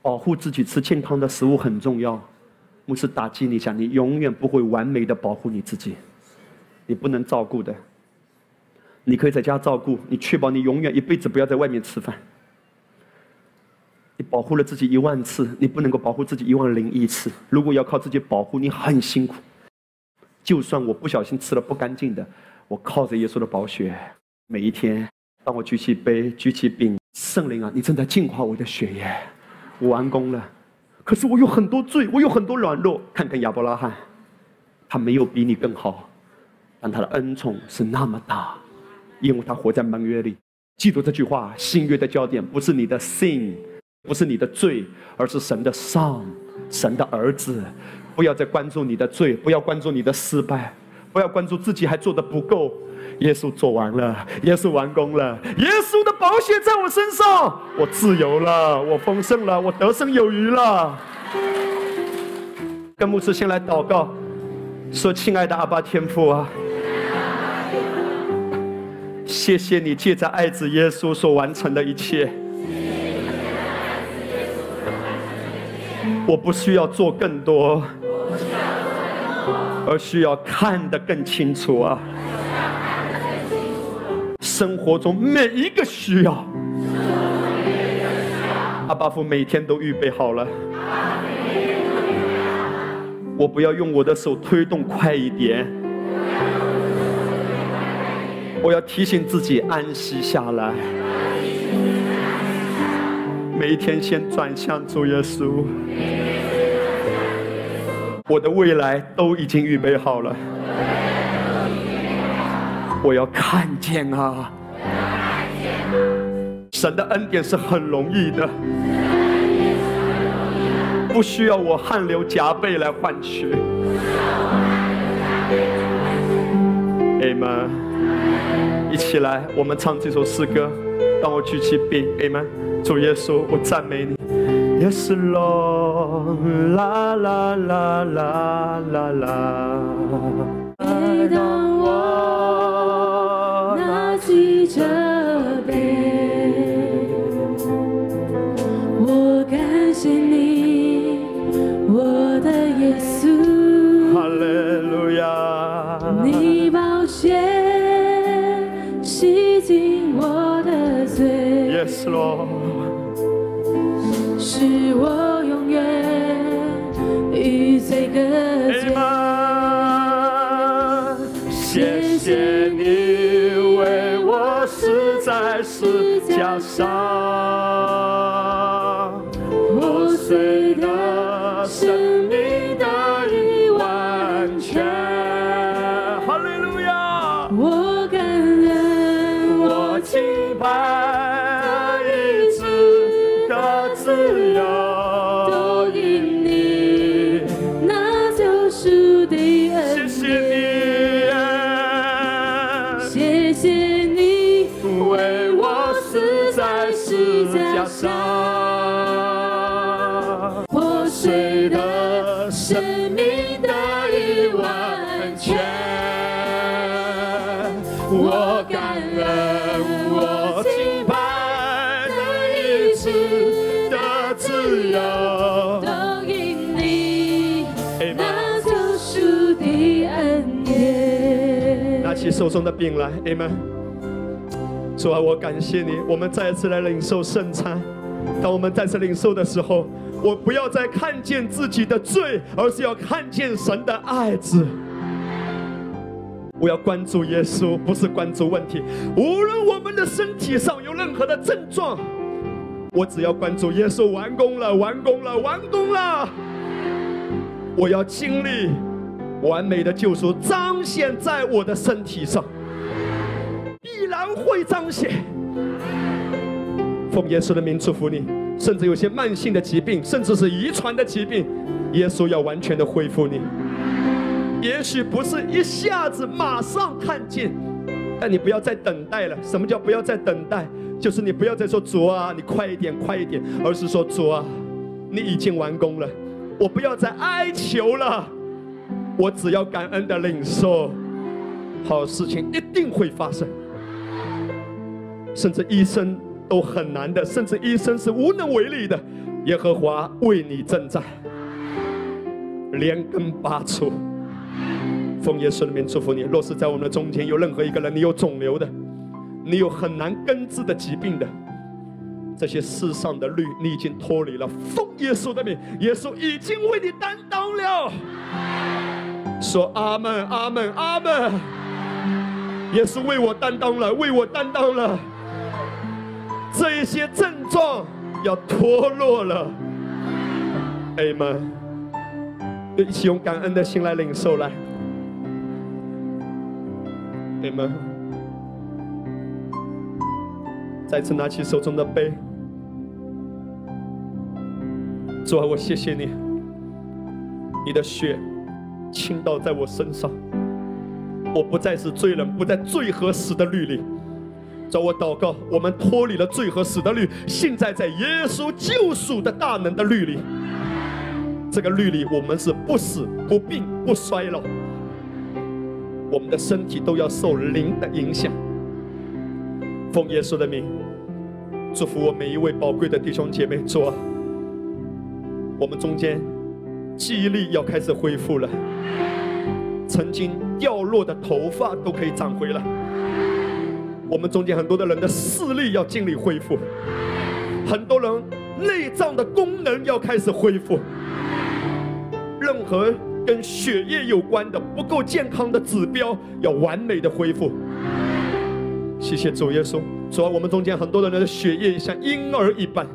保护自己吃健康的食物很重要。牧师打击你一下，你永远不会完美的保护你自己，你不能照顾的。你可以在家照顾，你确保你永远一辈子不要在外面吃饭。你保护了自己一万次，你不能够保护自己一万零一次。如果要靠自己保护，你很辛苦。就算我不小心吃了不干净的，我靠着耶稣的宝血，每一天，当我举起杯、举起饼，圣灵啊，你正在净化我的血液。我完工了，可是我有很多罪，我有很多软弱。看看亚伯拉罕，他没有比你更好，但他的恩宠是那么大，因为他活在盟约里。记住这句话：新约的焦点不是你的 sin，不是你的罪，而是神的 son，神的儿子。不要再关注你的罪，不要关注你的失败，不要关注自己还做的不够。耶稣做完了，耶稣完工了，耶稣的宝血在我身上，我自由了，我丰盛了，我得胜有余了。跟牧师先来祷告，说：“亲爱的阿爸天父啊，谢谢你借着爱子耶稣所完成的一切，我不需要做更多，而需要看得更清楚啊。”生活中每一个需要，阿巴夫每天都预备好了。我不要用我的手推动快一点，我要提醒自己安息下来。每一天先转向主耶稣，我的未来都已经预备好了。我要看见啊！神的恩典是很容易的，不需要我汗流浃背来换取。Amen！一起来，我们唱这首诗歌。当我举起笔，Amen！主耶稣，我赞美你。Yes Lord，啦啦啦啦啦啦。当我拿起。这杯，我感谢你，我的耶稣。哈利路亚！你宝血洗净我的罪。Yes, Lord。使我的妈妈，谢谢你为我死在沙场上。中的饼来，Amen。主啊，我感谢你，我们再一次来领受圣餐。当我们再次领受的时候，我不要再看见自己的罪，而是要看见神的爱子。我要关注耶稣，不是关注问题。无论我们的身体上有任何的症状，我只要关注耶稣完工了，完工了，完工了。我要经历完美的救赎，彰显在我的身体上，必然会彰显。奉耶稣的名祝福你，甚至有些慢性的疾病，甚至是遗传的疾病，耶稣要完全的恢复你。也许不是一下子马上看见，但你不要再等待了。什么叫不要再等待？就是你不要再说主啊，你快一点，快一点，而是说主啊，你已经完工了，我不要再哀求了，我只要感恩的领受，好事情一定会发生。甚至医生都很难的，甚至医生是无能为力的。耶和华为你征战，连根拔出。奉耶稣的名祝福你。若是在我们的中间有任何一个人，你有肿瘤的，你有很难根治的疾病的，这些世上的律你已经脱离了。奉耶稣的名，耶稣已经为你担当了。说阿门，阿门，阿门。耶稣为我担当了，为我担当了。这一些症状要脱落了。Amen。就一起用感恩的心来领受来。Amen。再次拿起手中的杯，主啊，我谢谢你，你的血倾倒在我身上，我不再是罪人，不在罪和死的律里。找我祷告，我们脱离了罪和死的律，现在在耶稣救赎的大能的律里。这个律里，我们是不死、不病、不衰老，我们的身体都要受灵的影响。奉耶稣的名，祝福我每一位宝贵的弟兄姐妹。主啊，我们中间记忆力要开始恢复了，曾经掉落的头发都可以长回来。我们中间很多的人的视力要尽力恢复，很多人内脏的功能要开始恢复。任何跟血液有关的不够健康的指标要完美的恢复。谢谢主耶稣，主啊，我们中间很多的人的血液像婴儿一般。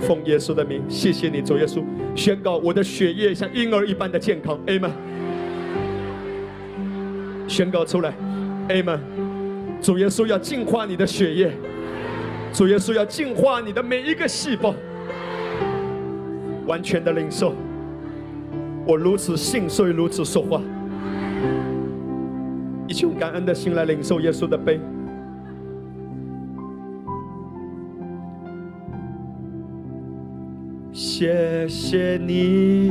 奉耶稣的名，谢谢你，主耶稣，宣告我的血液像婴儿一般的健康，amen。宣告出来，amen。主耶稣要净化你的血液，主耶稣要净化你的每一个细胞，完全的领受。我如此信，所以如此说话。一起用感恩的心来领受耶稣的杯。谢谢你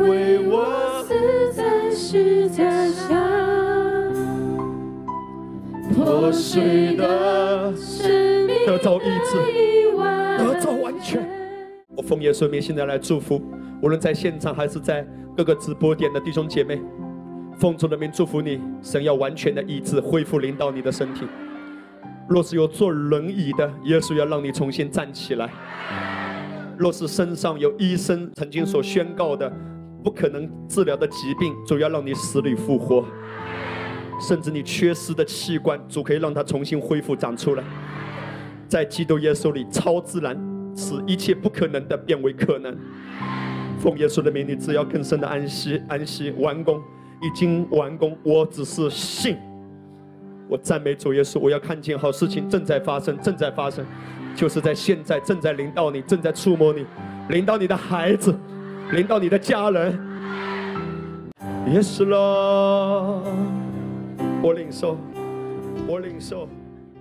为我死在十字架上，破碎的生命得着医治得着完全。我奉耶稣名，现在来祝福，无论在现场还是在各个直播点的弟兄姐妹，奉主的名祝福你，神要完全的医治、恢复领导你的身体。若是有坐轮椅的，耶稣要让你重新站起来；若是身上有医生曾经所宣告的不可能治疗的疾病，主要让你死里复活；甚至你缺失的器官，主可以让它重新恢复长出来。在基督耶稣里，超自然使一切不可能的变为可能。奉耶稣的名，你只要更深的安息，安息完工，已经完工。我只是信，我赞美主耶稣。我要看见好事情正在发生，正在发生，就是在现在正在临到你，正在触摸你，临到你的孩子，临到你的家人。Yes, lor，我领受，我领受。